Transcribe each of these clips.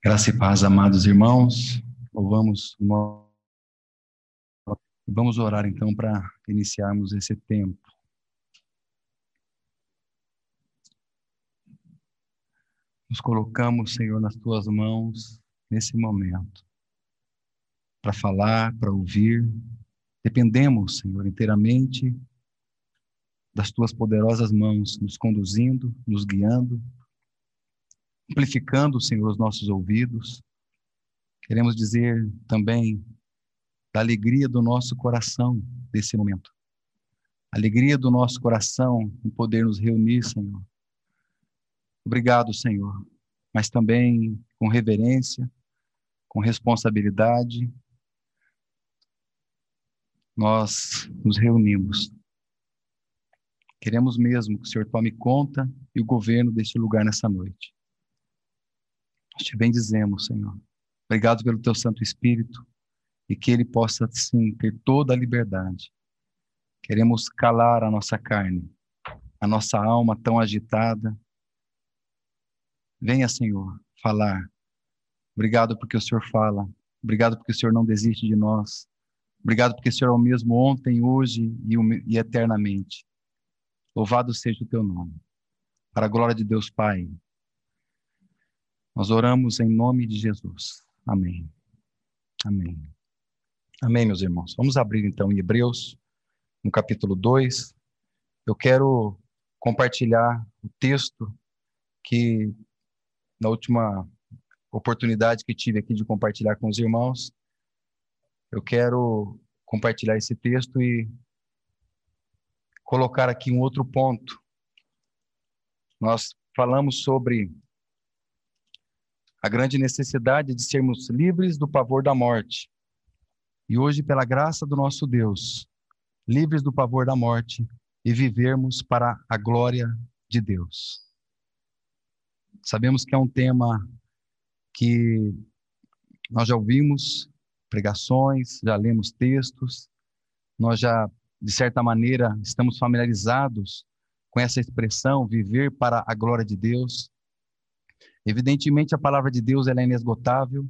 Graça e paz, amados irmãos. Louvamos o Vamos orar então para iniciarmos esse tempo. Nos colocamos, Senhor, nas tuas mãos nesse momento para falar, para ouvir. Dependemos, Senhor, inteiramente das tuas poderosas mãos, nos conduzindo, nos guiando, amplificando, Senhor, os nossos ouvidos. Queremos dizer também da alegria do nosso coração desse momento. alegria do nosso coração em poder nos reunir, Senhor. Obrigado, Senhor, mas também com reverência, com responsabilidade, nós nos reunimos. Queremos mesmo que o Senhor tome conta e o governo deste lugar nessa noite. Nós te bendizemos, Senhor. Obrigado pelo teu Santo Espírito e que ele possa, sim, ter toda a liberdade. Queremos calar a nossa carne, a nossa alma tão agitada. Venha, Senhor, falar. Obrigado porque o Senhor fala. Obrigado porque o Senhor não desiste de nós. Obrigado porque o Senhor é o mesmo ontem, hoje e, eternamente. Louvado seja o teu nome. Para a glória de Deus Pai. Nós oramos em nome de Jesus. Amém. Amém. Amém, meus irmãos. Vamos abrir então em Hebreus, no capítulo 2. Eu quero compartilhar o texto que, na última oportunidade que tive aqui de compartilhar com os irmãos, eu quero compartilhar esse texto e colocar aqui um outro ponto. Nós falamos sobre a grande necessidade de sermos livres do pavor da morte. E hoje, pela graça do nosso Deus, livres do pavor da morte e vivermos para a glória de Deus. Sabemos que é um tema que nós já ouvimos pregações, já lemos textos, nós já, de certa maneira, estamos familiarizados com essa expressão, viver para a glória de Deus. Evidentemente, a palavra de Deus ela é inesgotável.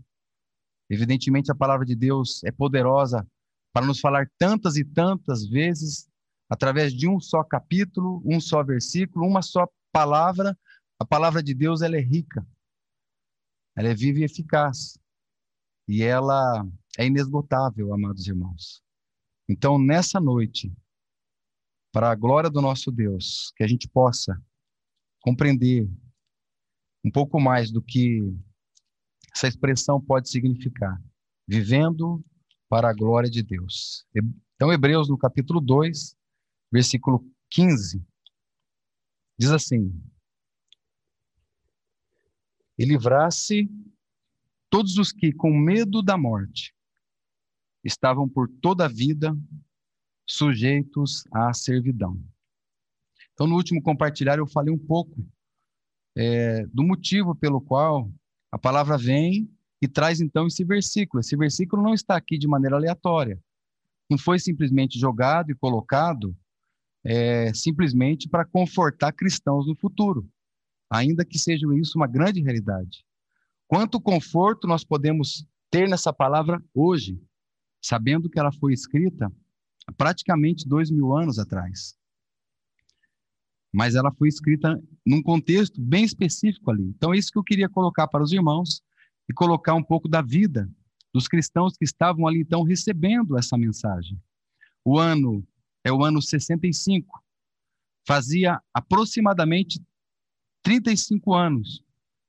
Evidentemente, a palavra de Deus é poderosa para nos falar tantas e tantas vezes, através de um só capítulo, um só versículo, uma só palavra. A palavra de Deus ela é rica, ela é viva e eficaz. E ela é inesgotável, amados irmãos. Então, nessa noite, para a glória do nosso Deus, que a gente possa compreender um pouco mais do que essa expressão pode significar. Vivendo para a glória de Deus. Então, Hebreus, no capítulo 2, versículo 15, diz assim: E livrasse todos os que, com medo da morte, estavam por toda a vida sujeitos à servidão. Então, no último compartilhar, eu falei um pouco é, do motivo pelo qual a palavra vem e traz então esse versículo. Esse versículo não está aqui de maneira aleatória. Não foi simplesmente jogado e colocado é, simplesmente para confortar cristãos no futuro, ainda que seja isso uma grande realidade. Quanto conforto nós podemos ter nessa palavra hoje, sabendo que ela foi escrita praticamente dois mil anos atrás mas ela foi escrita num contexto bem específico ali. Então, é isso que eu queria colocar para os irmãos e colocar um pouco da vida dos cristãos que estavam ali, então, recebendo essa mensagem. O ano é o ano 65. Fazia aproximadamente 35 anos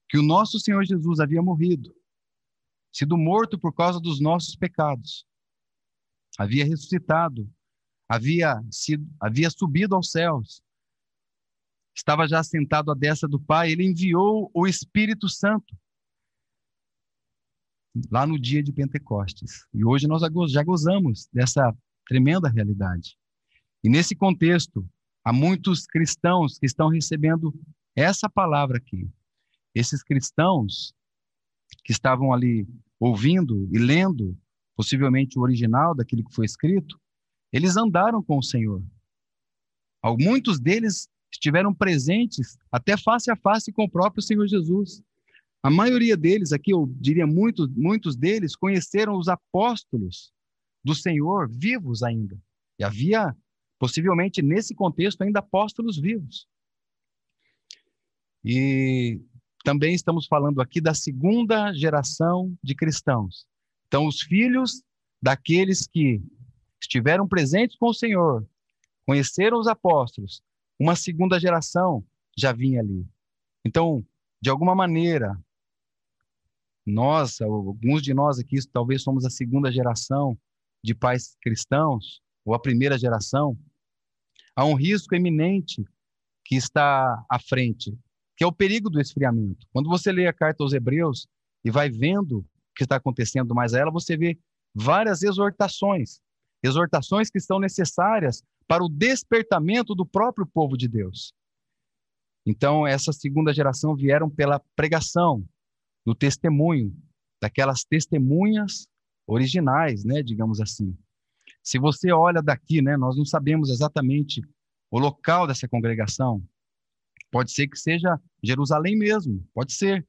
que o nosso Senhor Jesus havia morrido, sido morto por causa dos nossos pecados. Havia ressuscitado, havia sido, havia subido aos céus estava já sentado à destra do Pai, ele enviou o Espírito Santo lá no dia de Pentecostes. E hoje nós já gozamos dessa tremenda realidade. E nesse contexto, há muitos cristãos que estão recebendo essa palavra aqui. Esses cristãos que estavam ali ouvindo e lendo, possivelmente o original daquilo que foi escrito, eles andaram com o Senhor. Muitos deles estiveram presentes até face a face com o próprio Senhor Jesus. A maioria deles, aqui eu diria muitos, muitos deles, conheceram os apóstolos do Senhor vivos ainda. E havia, possivelmente, nesse contexto, ainda apóstolos vivos. E também estamos falando aqui da segunda geração de cristãos. Então, os filhos daqueles que estiveram presentes com o Senhor, conheceram os apóstolos, uma segunda geração já vinha ali. Então, de alguma maneira, nós, alguns de nós aqui, talvez somos a segunda geração de pais cristãos, ou a primeira geração, há um risco eminente que está à frente, que é o perigo do esfriamento. Quando você lê a carta aos Hebreus e vai vendo o que está acontecendo mais a ela, você vê várias exortações, exortações que são necessárias para o despertamento do próprio povo de Deus. Então, essa segunda geração vieram pela pregação, no testemunho, daquelas testemunhas originais, né, digamos assim. Se você olha daqui, né, nós não sabemos exatamente o local dessa congregação. Pode ser que seja Jerusalém mesmo, pode ser.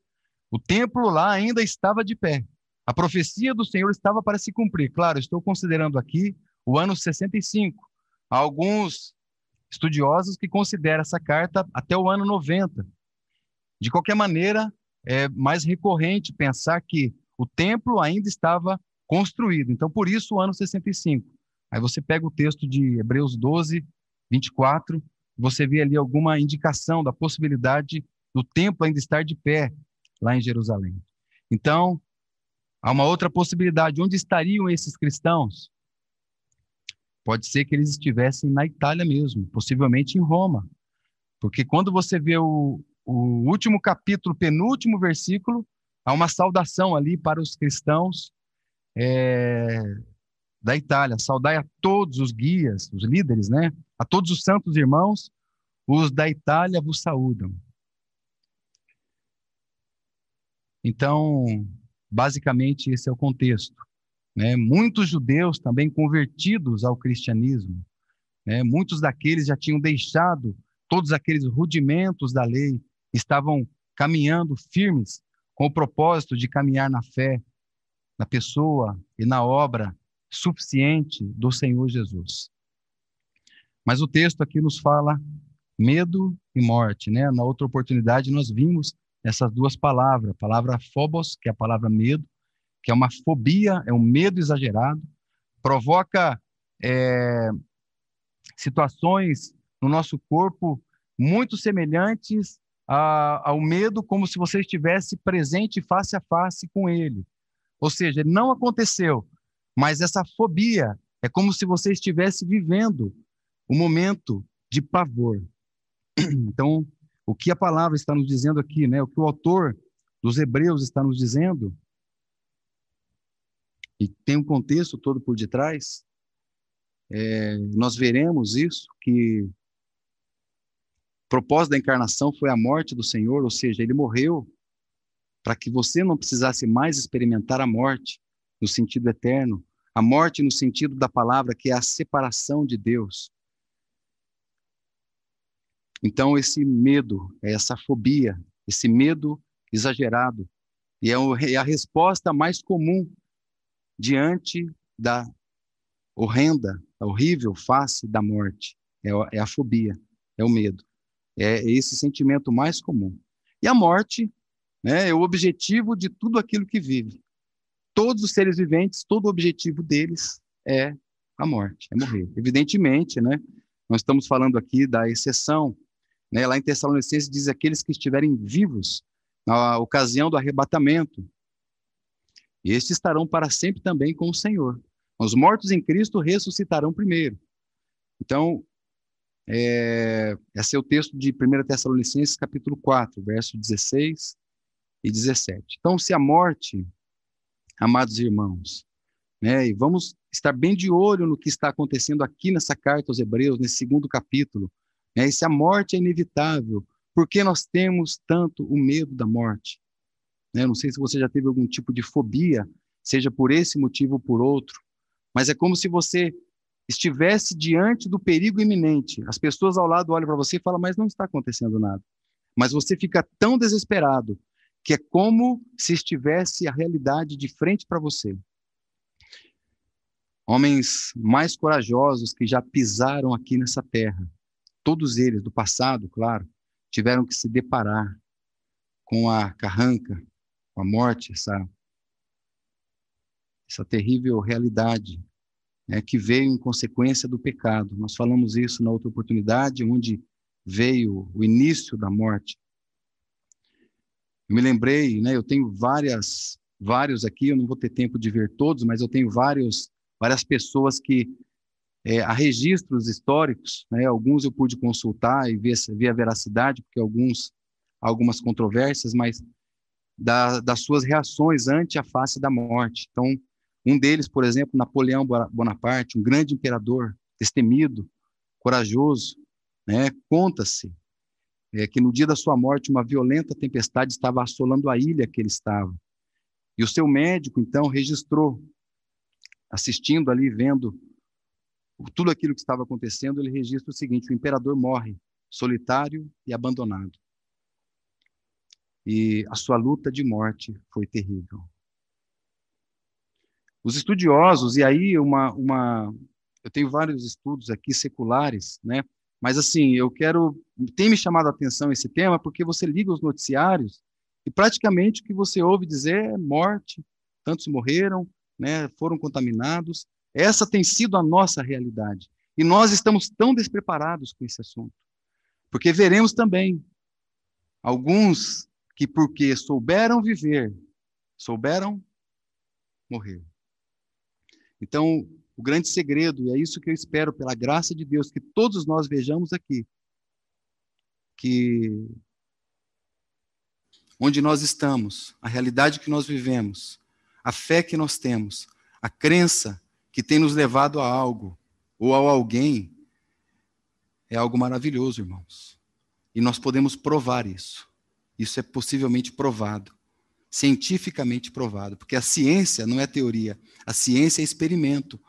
O templo lá ainda estava de pé. A profecia do Senhor estava para se cumprir. Claro, estou considerando aqui o ano 65. Há alguns estudiosos que consideram essa carta até o ano 90. De qualquer maneira, é mais recorrente pensar que o templo ainda estava construído. Então, por isso, o ano 65. Aí você pega o texto de Hebreus 12, 24, você vê ali alguma indicação da possibilidade do templo ainda estar de pé lá em Jerusalém. Então, há uma outra possibilidade. Onde estariam esses cristãos? Pode ser que eles estivessem na Itália mesmo, possivelmente em Roma. Porque quando você vê o, o último capítulo, penúltimo versículo, há uma saudação ali para os cristãos é, da Itália. Saudai a todos os guias, os líderes, né? A todos os santos irmãos, os da Itália vos saúdam. Então, basicamente, esse é o contexto. Né? Muitos judeus também convertidos ao cristianismo, né? muitos daqueles já tinham deixado todos aqueles rudimentos da lei, estavam caminhando firmes com o propósito de caminhar na fé, na pessoa e na obra suficiente do Senhor Jesus. Mas o texto aqui nos fala medo e morte, né? Na outra oportunidade nós vimos essas duas palavras, a palavra phobos, que é a palavra medo, que é uma fobia, é um medo exagerado, provoca é, situações no nosso corpo muito semelhantes a, ao medo, como se você estivesse presente face a face com ele. Ou seja, não aconteceu, mas essa fobia é como se você estivesse vivendo um momento de pavor. Então, o que a palavra está nos dizendo aqui, né? O que o autor dos Hebreus está nos dizendo, e tem um contexto todo por detrás, é, nós veremos isso, que o propósito da encarnação foi a morte do Senhor, ou seja, ele morreu para que você não precisasse mais experimentar a morte no sentido eterno, a morte no sentido da palavra, que é a separação de Deus. Então, esse medo, essa fobia, esse medo exagerado, e é, é a resposta mais comum diante da horrenda, horrível face da morte. É, é a fobia, é o medo. É esse sentimento mais comum. E a morte né, é o objetivo de tudo aquilo que vive. Todos os seres viventes, todo o objetivo deles é a morte, é morrer. Evidentemente, né, nós estamos falando aqui da exceção. Né, lá em Tessalonicenses diz aqueles que estiverem vivos na ocasião do arrebatamento. Estes estarão para sempre também com o Senhor. Os mortos em Cristo ressuscitarão primeiro. Então, é, esse é o texto de 1 Tessalonicenses, capítulo 4, verso 16 e 17. Então, se a morte, amados irmãos, né, e vamos estar bem de olho no que está acontecendo aqui nessa carta aos Hebreus, nesse segundo capítulo, né, e se a morte é inevitável, por que nós temos tanto o medo da morte? Né, não sei se você já teve algum tipo de fobia, seja por esse motivo ou por outro, mas é como se você estivesse diante do perigo iminente. As pessoas ao lado olham para você e falam, mas não está acontecendo nada. Mas você fica tão desesperado que é como se estivesse a realidade de frente para você. Homens mais corajosos que já pisaram aqui nessa terra, todos eles do passado, claro, tiveram que se deparar com a carranca, com a morte, essa, essa terrível realidade né, que veio em consequência do pecado. Nós falamos isso na outra oportunidade, onde veio o início da morte. Eu me lembrei, né, eu tenho várias, vários aqui, eu não vou ter tempo de ver todos, mas eu tenho vários, várias pessoas que é, há registros históricos, né, alguns eu pude consultar e ver, ver a veracidade, porque alguns algumas controvérsias, mas da, das suas reações ante a face da morte. Então, um deles, por exemplo, Napoleão Bonaparte, um grande imperador, destemido, corajoso, né? Conta-se é, que no dia da sua morte uma violenta tempestade estava assolando a ilha que ele estava. E o seu médico, então, registrou, assistindo ali, vendo tudo aquilo que estava acontecendo, ele registra o seguinte: o imperador morre, solitário e abandonado. E a sua luta de morte foi terrível. Os estudiosos, e aí uma, uma eu tenho vários estudos aqui seculares, né? Mas assim, eu quero tem me chamado a atenção esse tema porque você liga os noticiários e praticamente o que você ouve dizer é morte, tantos morreram, né, foram contaminados. Essa tem sido a nossa realidade. E nós estamos tão despreparados com esse assunto. Porque veremos também alguns que porque souberam viver, souberam morrer. Então, o grande segredo, e é isso que eu espero pela graça de Deus, que todos nós vejamos aqui, que onde nós estamos, a realidade que nós vivemos, a fé que nós temos, a crença que tem nos levado a algo ou a alguém, é algo maravilhoso, irmãos. E nós podemos provar isso. Isso é possivelmente provado cientificamente provado, porque a ciência não é teoria, a ciência é experimento.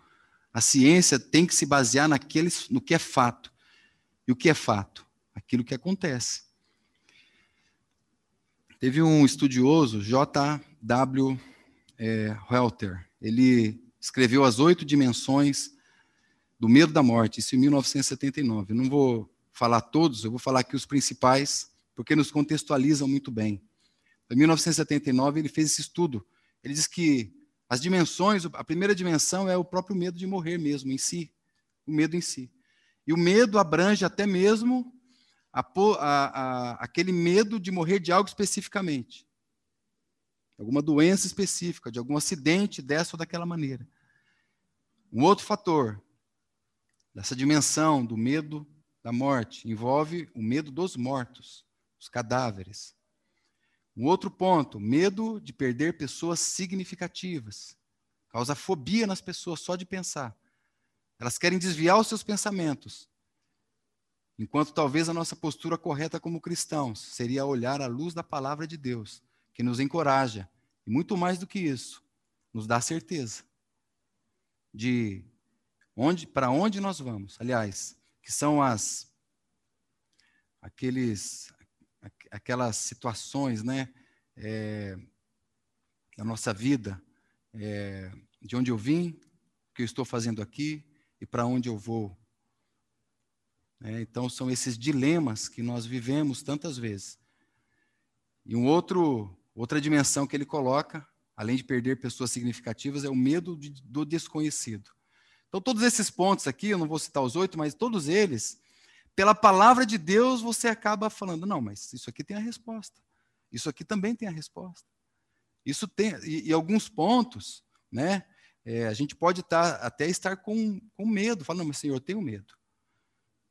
A ciência tem que se basear naqueles, no que é fato. E o que é fato? Aquilo que acontece. Teve um estudioso, J.W. É, Helter, ele escreveu As Oito Dimensões do Medo da Morte, isso em 1979. Eu não vou falar todos, eu vou falar aqui os principais, porque nos contextualizam muito bem. Em 1979, ele fez esse estudo. Ele diz que as dimensões, a primeira dimensão é o próprio medo de morrer mesmo, em si. O medo em si. E o medo abrange até mesmo a, a, a, aquele medo de morrer de algo especificamente. Alguma doença específica, de algum acidente dessa ou daquela maneira. Um outro fator dessa dimensão do medo da morte envolve o medo dos mortos, os cadáveres. Um outro ponto, medo de perder pessoas significativas. Causa fobia nas pessoas só de pensar. Elas querem desviar os seus pensamentos. Enquanto talvez a nossa postura correta como cristãos seria olhar à luz da palavra de Deus, que nos encoraja, e muito mais do que isso, nos dá certeza de onde para onde nós vamos. Aliás, que são as aqueles aquelas situações, né, é, da nossa vida, é, de onde eu vim, o que eu estou fazendo aqui e para onde eu vou. É, então são esses dilemas que nós vivemos tantas vezes. E um outro outra dimensão que ele coloca, além de perder pessoas significativas, é o medo de, do desconhecido. Então todos esses pontos aqui, eu não vou citar os oito, mas todos eles pela palavra de Deus, você acaba falando: não, mas isso aqui tem a resposta. Isso aqui também tem a resposta. Isso tem, e, e alguns pontos, né? É, a gente pode tá, até estar com, com medo, falando, mas Senhor, eu tenho medo.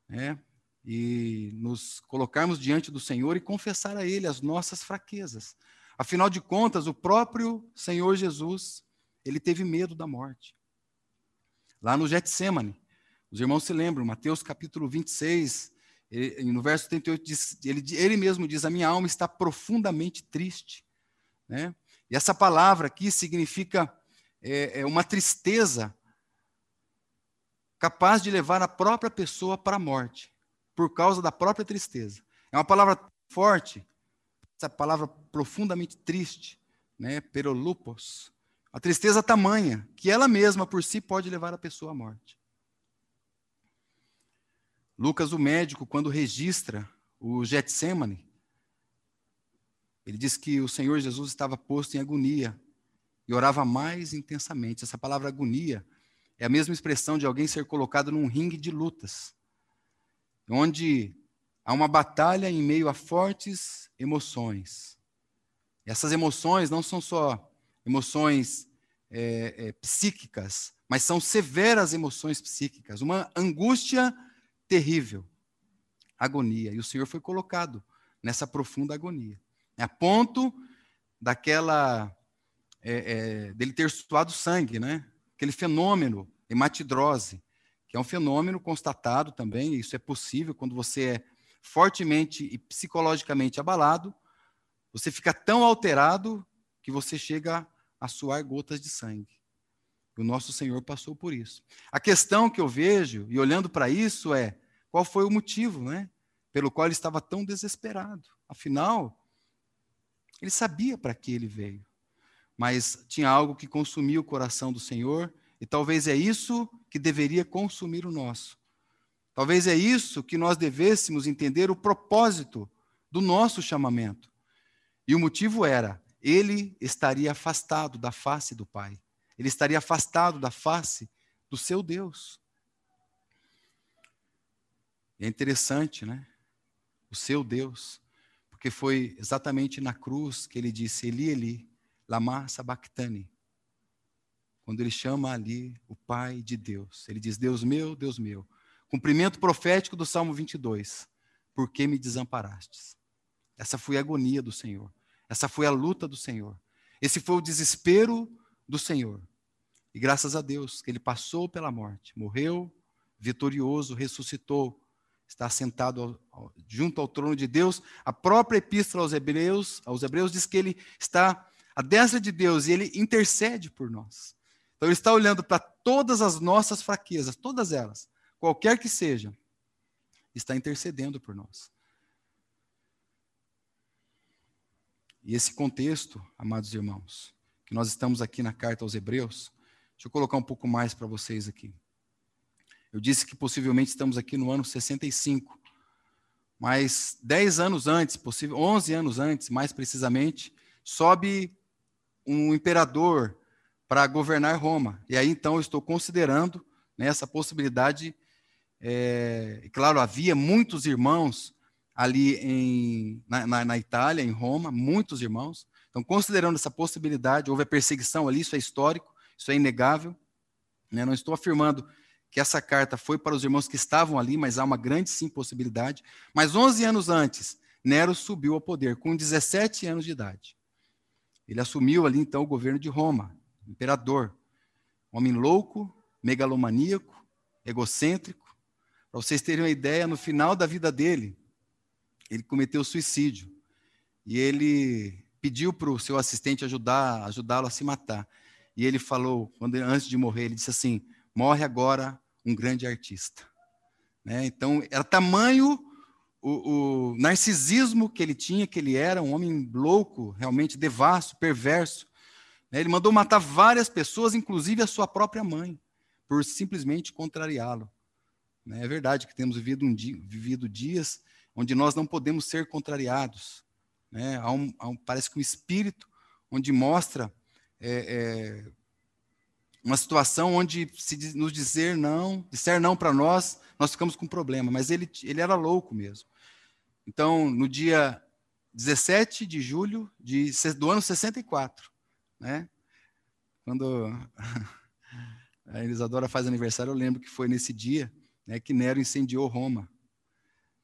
Né? E nos colocarmos diante do Senhor e confessar a Ele as nossas fraquezas. Afinal de contas, o próprio Senhor Jesus, ele teve medo da morte. Lá no Getsemane, os irmãos se lembram, Mateus capítulo 26, ele, no verso 38, diz, ele, ele mesmo diz: A minha alma está profundamente triste. Né? E essa palavra aqui significa é, é uma tristeza capaz de levar a própria pessoa para a morte, por causa da própria tristeza. É uma palavra forte, essa palavra profundamente triste, né? Perolupos. A tristeza tamanha que ela mesma por si pode levar a pessoa à morte. Lucas, o médico, quando registra o Getsemane, ele diz que o Senhor Jesus estava posto em agonia e orava mais intensamente. Essa palavra agonia é a mesma expressão de alguém ser colocado num ringue de lutas, onde há uma batalha em meio a fortes emoções. Essas emoções não são só emoções é, é, psíquicas, mas são severas emoções psíquicas, uma angústia terrível, agonia. E o Senhor foi colocado nessa profunda agonia, a ponto daquela é, é, dele ter suado sangue, né? Aquele fenômeno hematidrose, que é um fenômeno constatado também, isso é possível quando você é fortemente e psicologicamente abalado, você fica tão alterado que você chega a suar gotas de sangue. O nosso Senhor passou por isso. A questão que eu vejo, e olhando para isso, é qual foi o motivo, né? Pelo qual ele estava tão desesperado. Afinal, ele sabia para que ele veio. Mas tinha algo que consumia o coração do Senhor, e talvez é isso que deveria consumir o nosso. Talvez é isso que nós devêssemos entender o propósito do nosso chamamento. E o motivo era: ele estaria afastado da face do Pai. Ele estaria afastado da face do seu Deus. É interessante, né? O seu Deus, porque foi exatamente na cruz que ele disse: Eli, Eli, lama sabachthani. Quando ele chama ali o Pai de Deus, ele diz: Deus meu, Deus meu, Cumprimento profético do Salmo 22. Por que me desamparastes? Essa foi a agonia do Senhor. Essa foi a luta do Senhor. Esse foi o desespero do Senhor. E graças a Deus que ele passou pela morte, morreu vitorioso, ressuscitou, está sentado junto ao trono de Deus. A própria epístola aos Hebreus, aos Hebreus diz que ele está à destra de Deus e ele intercede por nós. Então ele está olhando para todas as nossas fraquezas, todas elas, qualquer que seja, está intercedendo por nós. E esse contexto, amados irmãos, que nós estamos aqui na carta aos Hebreus, deixa eu colocar um pouco mais para vocês aqui. Eu disse que possivelmente estamos aqui no ano 65, mas 10 anos antes, possível, 11 anos antes, mais precisamente, sobe um imperador para governar Roma. E aí então eu estou considerando né, essa possibilidade é, claro, havia muitos irmãos ali em, na, na, na, Itália, em Roma, muitos irmãos. Então, considerando essa possibilidade, houve a perseguição ali, isso é histórico, isso é inegável. Né? Não estou afirmando que essa carta foi para os irmãos que estavam ali, mas há uma grande sim possibilidade. Mas 11 anos antes, Nero subiu ao poder, com 17 anos de idade. Ele assumiu ali então o governo de Roma, imperador. Homem louco, megalomaníaco, egocêntrico, para vocês terem uma ideia, no final da vida dele, ele cometeu suicídio. E ele pediu para o seu assistente ajudar, ajudá-lo a se matar. E ele falou, quando antes de morrer, ele disse assim: morre agora um grande artista. Né? Então, era tamanho o, o, narcisismo que ele tinha, que ele era um homem louco, realmente devasso, perverso. Né? Ele mandou matar várias pessoas, inclusive a sua própria mãe, por simplesmente contrariá-lo. Né? É verdade que temos vivido, um dia, vivido dias onde nós não podemos ser contrariados. Né? Há um, há um, parece que um espírito onde mostra é, é, uma situação onde se nos dizer não, disser não para nós, nós ficamos com problema. Mas ele, ele era louco mesmo. Então, no dia 17 de julho de, do ano 64, né? quando a Elisadora faz aniversário, eu lembro que foi nesse dia, né, que Nero incendiou Roma,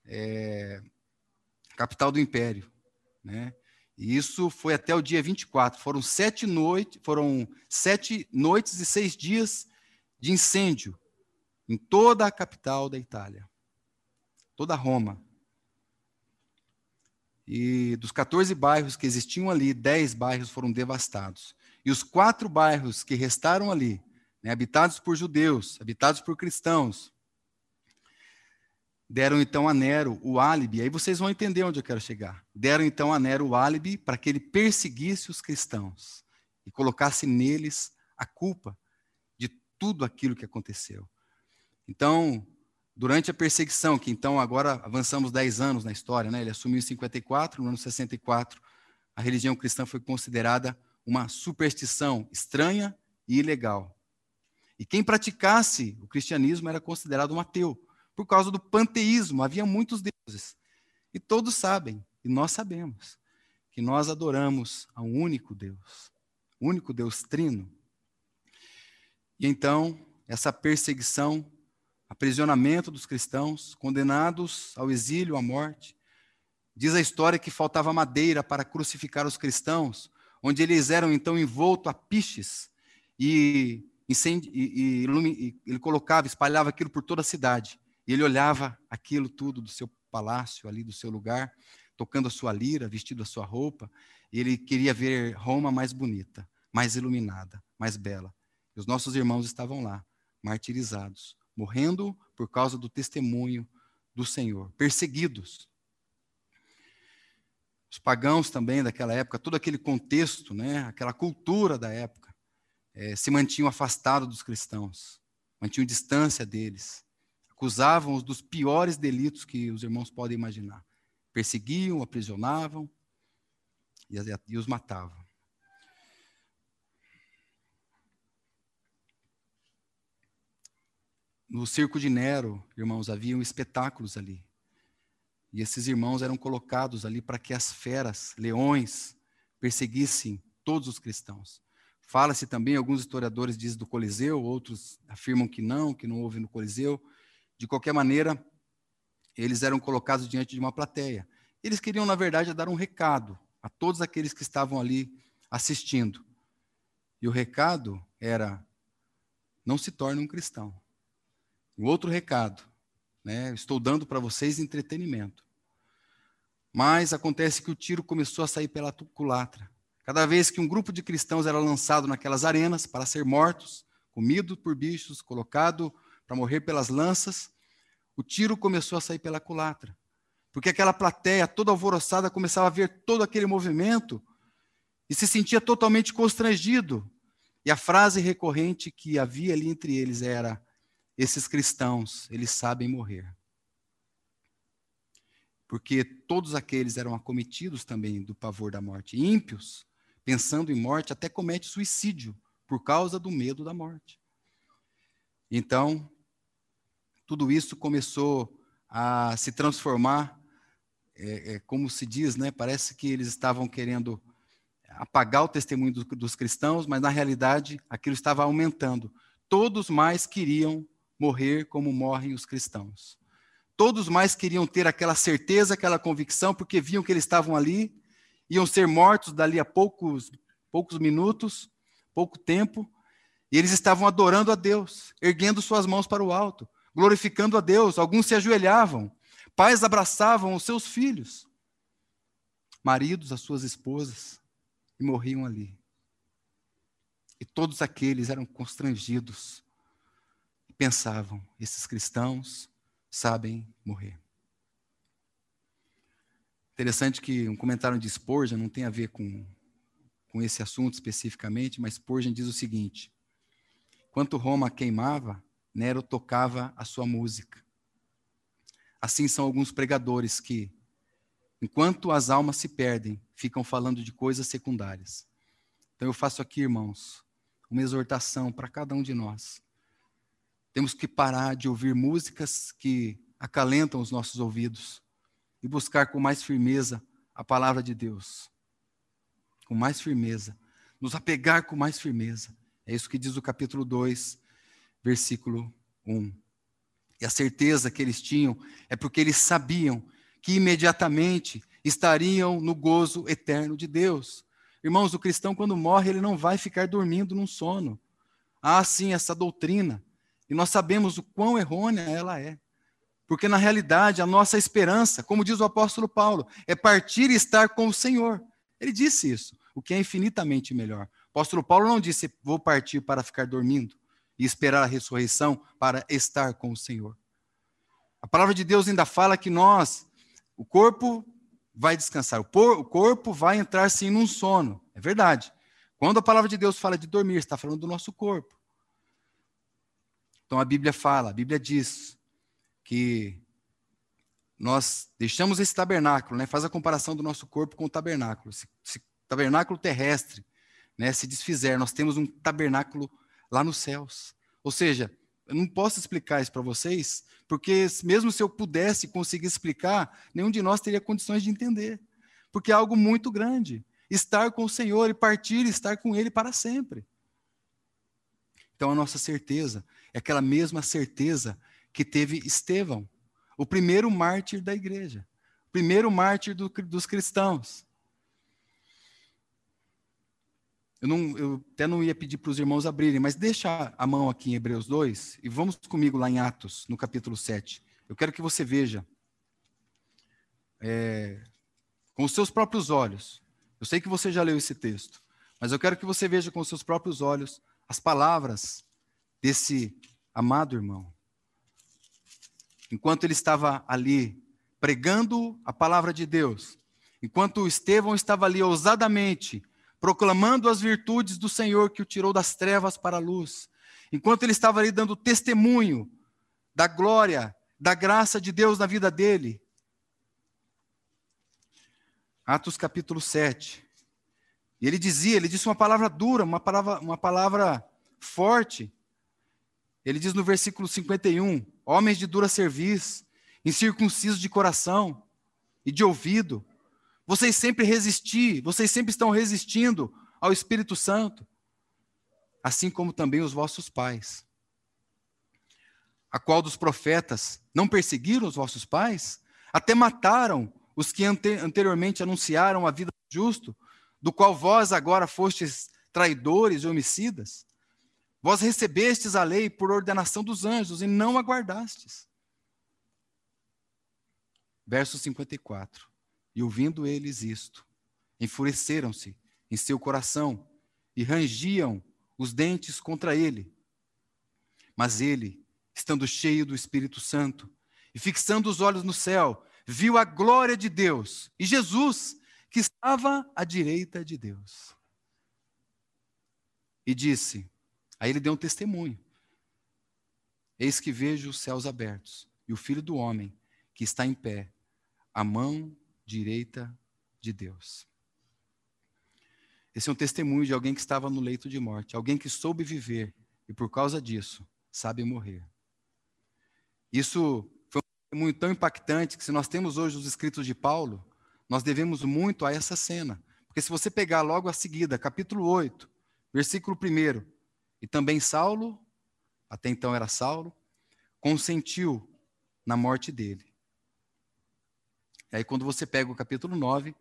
é, capital do império. Né? E isso foi até o dia 24. Foram sete, noite, foram sete noites e seis dias de incêndio em toda a capital da Itália, toda Roma. E dos 14 bairros que existiam ali, 10 bairros foram devastados. E os quatro bairros que restaram ali, né, habitados por judeus, habitados por cristãos, Deram então a Nero o álibi, aí vocês vão entender onde eu quero chegar. Deram então a Nero o álibi para que ele perseguisse os cristãos e colocasse neles a culpa de tudo aquilo que aconteceu. Então, durante a perseguição, que então agora avançamos 10 anos na história, né? ele assumiu em 54, no ano 64, a religião cristã foi considerada uma superstição estranha e ilegal. E quem praticasse o cristianismo era considerado um ateu por causa do panteísmo, havia muitos deuses. E todos sabem, e nós sabemos, que nós adoramos a um único Deus, o único Deus trino. E então, essa perseguição, aprisionamento dos cristãos, condenados ao exílio, à morte. Diz a história que faltava madeira para crucificar os cristãos, onde eles eram então envoltos a piches e, e, e, e ele colocava, espalhava aquilo por toda a cidade. E ele olhava aquilo tudo do seu palácio, ali do seu lugar, tocando a sua lira, vestido a sua roupa, e ele queria ver Roma mais bonita, mais iluminada, mais bela. E os nossos irmãos estavam lá, martirizados, morrendo por causa do testemunho do Senhor, perseguidos. Os pagãos também daquela época, todo aquele contexto, né, aquela cultura da época, é, se mantinham afastados dos cristãos, mantinham distância deles acusavam-os dos piores delitos que os irmãos podem imaginar. Perseguiam, aprisionavam e, e os matavam. No circo de Nero, irmãos, haviam espetáculos ali. E esses irmãos eram colocados ali para que as feras, leões, perseguissem todos os cristãos. Fala-se também, alguns historiadores dizem do Coliseu, outros afirmam que não, que não houve no Coliseu, de qualquer maneira, eles eram colocados diante de uma plateia. Eles queriam, na verdade, dar um recado a todos aqueles que estavam ali assistindo. E o recado era: não se torne um cristão. O outro recado, né, estou dando para vocês entretenimento. Mas acontece que o tiro começou a sair pela culatra. Cada vez que um grupo de cristãos era lançado naquelas arenas para ser mortos, comido por bichos, colocado para morrer pelas lanças, o tiro começou a sair pela culatra. Porque aquela plateia toda alvoroçada começava a ver todo aquele movimento e se sentia totalmente constrangido. E a frase recorrente que havia ali entre eles era: esses cristãos, eles sabem morrer. Porque todos aqueles eram acometidos também do pavor da morte. Ímpios, pensando em morte, até comete suicídio por causa do medo da morte. Então, tudo isso começou a se transformar, é, é, como se diz, né? Parece que eles estavam querendo apagar o testemunho do, dos cristãos, mas na realidade aquilo estava aumentando. Todos mais queriam morrer como morrem os cristãos. Todos mais queriam ter aquela certeza, aquela convicção, porque viam que eles estavam ali, iam ser mortos dali a poucos, poucos minutos, pouco tempo, e eles estavam adorando a Deus, erguendo suas mãos para o alto glorificando a Deus. Alguns se ajoelhavam, pais abraçavam os seus filhos, maridos as suas esposas, e morriam ali. E todos aqueles eram constrangidos e pensavam: esses cristãos sabem morrer. Interessante que um comentário de Spurgeon não tem a ver com, com esse assunto especificamente, mas Spurgeon diz o seguinte: Quanto Roma queimava, Nero tocava a sua música. Assim são alguns pregadores que, enquanto as almas se perdem, ficam falando de coisas secundárias. Então eu faço aqui, irmãos, uma exortação para cada um de nós. Temos que parar de ouvir músicas que acalentam os nossos ouvidos e buscar com mais firmeza a palavra de Deus. Com mais firmeza. Nos apegar com mais firmeza. É isso que diz o capítulo 2, versículo 1. E a certeza que eles tinham é porque eles sabiam que imediatamente estariam no gozo eterno de Deus. Irmãos, o cristão, quando morre, ele não vai ficar dormindo num sono. Há sim essa doutrina. E nós sabemos o quão errônea ela é. Porque, na realidade, a nossa esperança, como diz o apóstolo Paulo, é partir e estar com o Senhor. Ele disse isso, o que é infinitamente melhor. O apóstolo Paulo não disse, vou partir para ficar dormindo e esperar a ressurreição para estar com o Senhor. A palavra de Deus ainda fala que nós, o corpo vai descansar, o corpo vai entrar sim num sono. É verdade. Quando a palavra de Deus fala de dormir, está falando do nosso corpo. Então a Bíblia fala, a Bíblia diz que nós deixamos esse tabernáculo, né? faz a comparação do nosso corpo com o tabernáculo. Se, se tabernáculo terrestre né, se desfizer, nós temos um tabernáculo lá nos céus. Ou seja, eu não posso explicar isso para vocês, porque mesmo se eu pudesse conseguir explicar, nenhum de nós teria condições de entender. Porque é algo muito grande. Estar com o Senhor e partir e estar com Ele para sempre. Então a nossa certeza é aquela mesma certeza que teve Estevão o primeiro mártir da igreja, o primeiro mártir do, dos cristãos. Eu, não, eu até não ia pedir para os irmãos abrirem, mas deixa a mão aqui em Hebreus 2 e vamos comigo lá em Atos, no capítulo 7. Eu quero que você veja é, com os seus próprios olhos. Eu sei que você já leu esse texto, mas eu quero que você veja com os seus próprios olhos as palavras desse amado irmão enquanto ele estava ali pregando a palavra de Deus, enquanto Estevão estava ali ousadamente proclamando as virtudes do Senhor que o tirou das trevas para a luz, enquanto ele estava ali dando testemunho da glória, da graça de Deus na vida dele. Atos capítulo 7. E ele dizia, ele disse uma palavra dura, uma palavra, uma palavra forte. Ele diz no versículo 51: homens de dura serviço, incircuncisos de coração e de ouvido. Vocês sempre resistir, vocês sempre estão resistindo ao Espírito Santo, assim como também os vossos pais. A qual dos profetas não perseguiram os vossos pais? Até mataram os que ante anteriormente anunciaram a vida do justo, do qual vós agora fostes traidores e homicidas? Vós recebestes a lei por ordenação dos anjos e não aguardastes. Verso 54. E ouvindo eles isto, enfureceram-se em seu coração e rangiam os dentes contra ele. Mas ele, estando cheio do Espírito Santo e fixando os olhos no céu, viu a glória de Deus e Jesus, que estava à direita de Deus. E disse: Aí ele deu um testemunho. Eis que vejo os céus abertos e o filho do homem que está em pé, à mão direita de Deus. Esse é um testemunho de alguém que estava no leito de morte, alguém que soube viver e por causa disso sabe morrer. Isso foi um testemunho tão impactante que se nós temos hoje os escritos de Paulo, nós devemos muito a essa cena. Porque se você pegar logo a seguida, capítulo 8, versículo 1, e também Saulo, até então era Saulo, consentiu na morte dele. E aí, quando você pega o capítulo 9,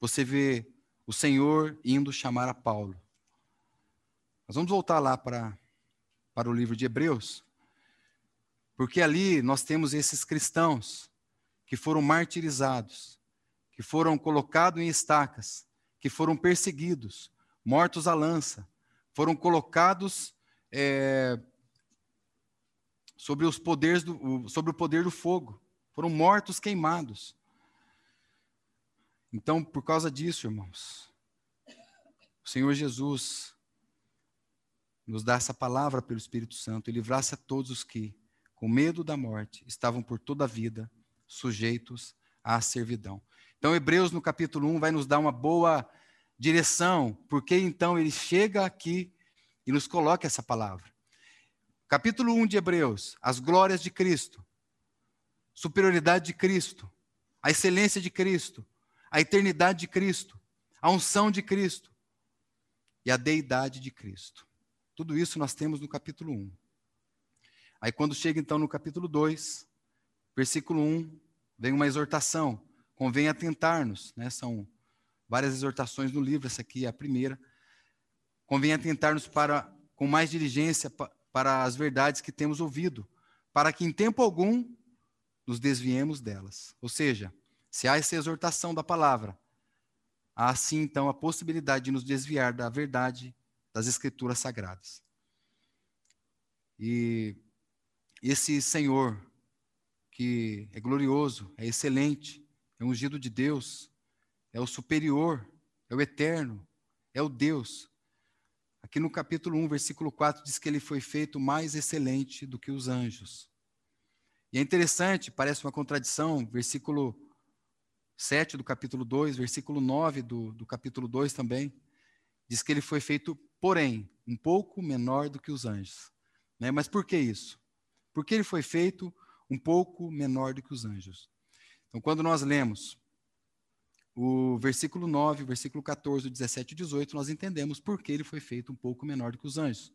você vê o Senhor indo chamar a Paulo. Nós vamos voltar lá para, para o livro de Hebreus, porque ali nós temos esses cristãos que foram martirizados, que foram colocados em estacas, que foram perseguidos, mortos à lança, foram colocados é, sobre os poderes do, sobre o poder do fogo, foram mortos queimados. Então, por causa disso, irmãos, o Senhor Jesus nos dá essa palavra pelo Espírito Santo e livrasse a todos os que, com medo da morte, estavam por toda a vida sujeitos à servidão. Então, Hebreus, no capítulo 1, vai nos dar uma boa direção, porque então ele chega aqui e nos coloca essa palavra. Capítulo 1 de Hebreus, as glórias de Cristo, superioridade de Cristo, a excelência de Cristo, a eternidade de Cristo, a unção de Cristo e a deidade de Cristo. Tudo isso nós temos no capítulo 1. Aí quando chega então no capítulo 2, versículo 1, vem uma exortação, convém atentar-nos, né? São várias exortações no livro, essa aqui é a primeira. Convém atentar-nos para, com mais diligência para as verdades que temos ouvido, para que em tempo algum nos desviemos delas. Ou seja, se há essa exortação da palavra, há sim então a possibilidade de nos desviar da verdade das escrituras sagradas. E esse Senhor que é glorioso, é excelente, é ungido de Deus, é o superior, é o eterno, é o Deus. Aqui no capítulo 1, versículo 4, diz que ele foi feito mais excelente do que os anjos. E é interessante, parece uma contradição, versículo 7 do capítulo 2, versículo 9 do, do capítulo 2 também, diz que ele foi feito, porém, um pouco menor do que os anjos. Né? Mas por que isso? Porque ele foi feito um pouco menor do que os anjos. Então, quando nós lemos o versículo 9, o versículo 14, o 17 e 18, nós entendemos por que ele foi feito um pouco menor do que os anjos.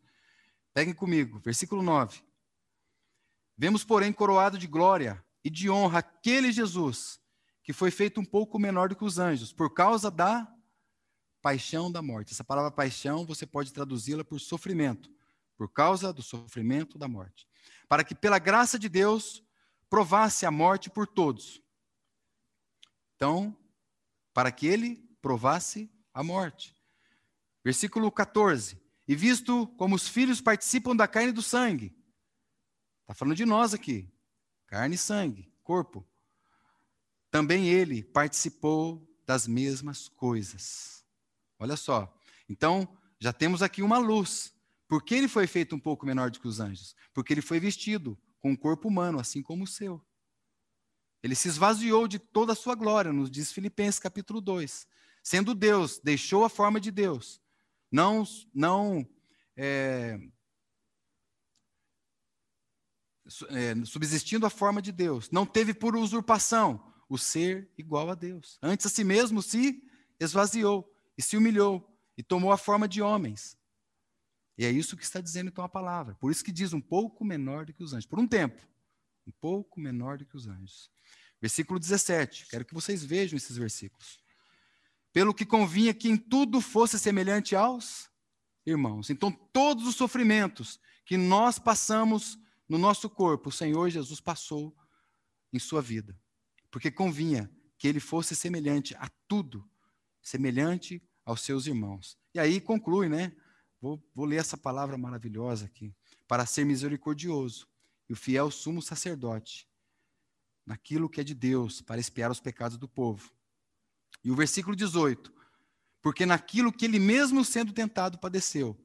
Peguem comigo, versículo 9. Vemos, porém, coroado de glória e de honra aquele Jesus que foi feito um pouco menor do que os anjos, por causa da paixão da morte. Essa palavra paixão você pode traduzi-la por sofrimento, por causa do sofrimento da morte. Para que, pela graça de Deus, provasse a morte por todos. Então, para que ele provasse a morte. Versículo 14. E visto como os filhos participam da carne e do sangue. Está falando de nós aqui. Carne e sangue, corpo. Também ele participou das mesmas coisas. Olha só. Então, já temos aqui uma luz. Por que ele foi feito um pouco menor do que os anjos? Porque ele foi vestido com um corpo humano, assim como o seu. Ele se esvaziou de toda a sua glória, nos diz Filipenses capítulo 2. Sendo Deus, deixou a forma de Deus. Não, não é, é, subsistindo a forma de Deus. Não teve por usurpação o ser igual a Deus. Antes a si mesmo se esvaziou e se humilhou e tomou a forma de homens. E é isso que está dizendo então a palavra. Por isso que diz um pouco menor do que os anjos. Por um tempo. Um pouco menor do que os anjos. Versículo 17. Quero que vocês vejam esses versículos. Pelo que convinha que em tudo fosse semelhante aos irmãos. Então, todos os sofrimentos que nós passamos no nosso corpo, o Senhor Jesus passou em sua vida. Porque convinha que ele fosse semelhante a tudo, semelhante aos seus irmãos. E aí conclui, né? Vou, vou ler essa palavra maravilhosa aqui. Para ser misericordioso e o fiel sumo sacerdote naquilo que é de Deus, para expiar os pecados do povo. E o versículo 18: Porque naquilo que ele mesmo sendo tentado padeceu,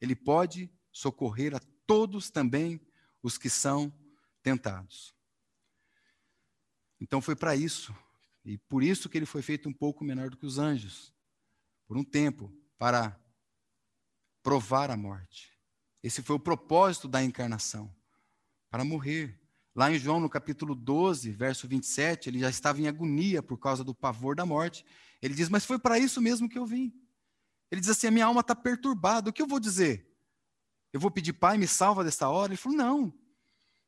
ele pode socorrer a todos também os que são tentados. Então foi para isso, e por isso que ele foi feito um pouco menor do que os anjos, por um tempo, para provar a morte. Esse foi o propósito da encarnação, para morrer. Lá em João, no capítulo 12, verso 27, ele já estava em agonia por causa do pavor da morte. Ele diz: Mas foi para isso mesmo que eu vim. Ele diz assim: A minha alma está perturbada. O que eu vou dizer? Eu vou pedir, Pai, me salva dessa hora? Ele falou: Não,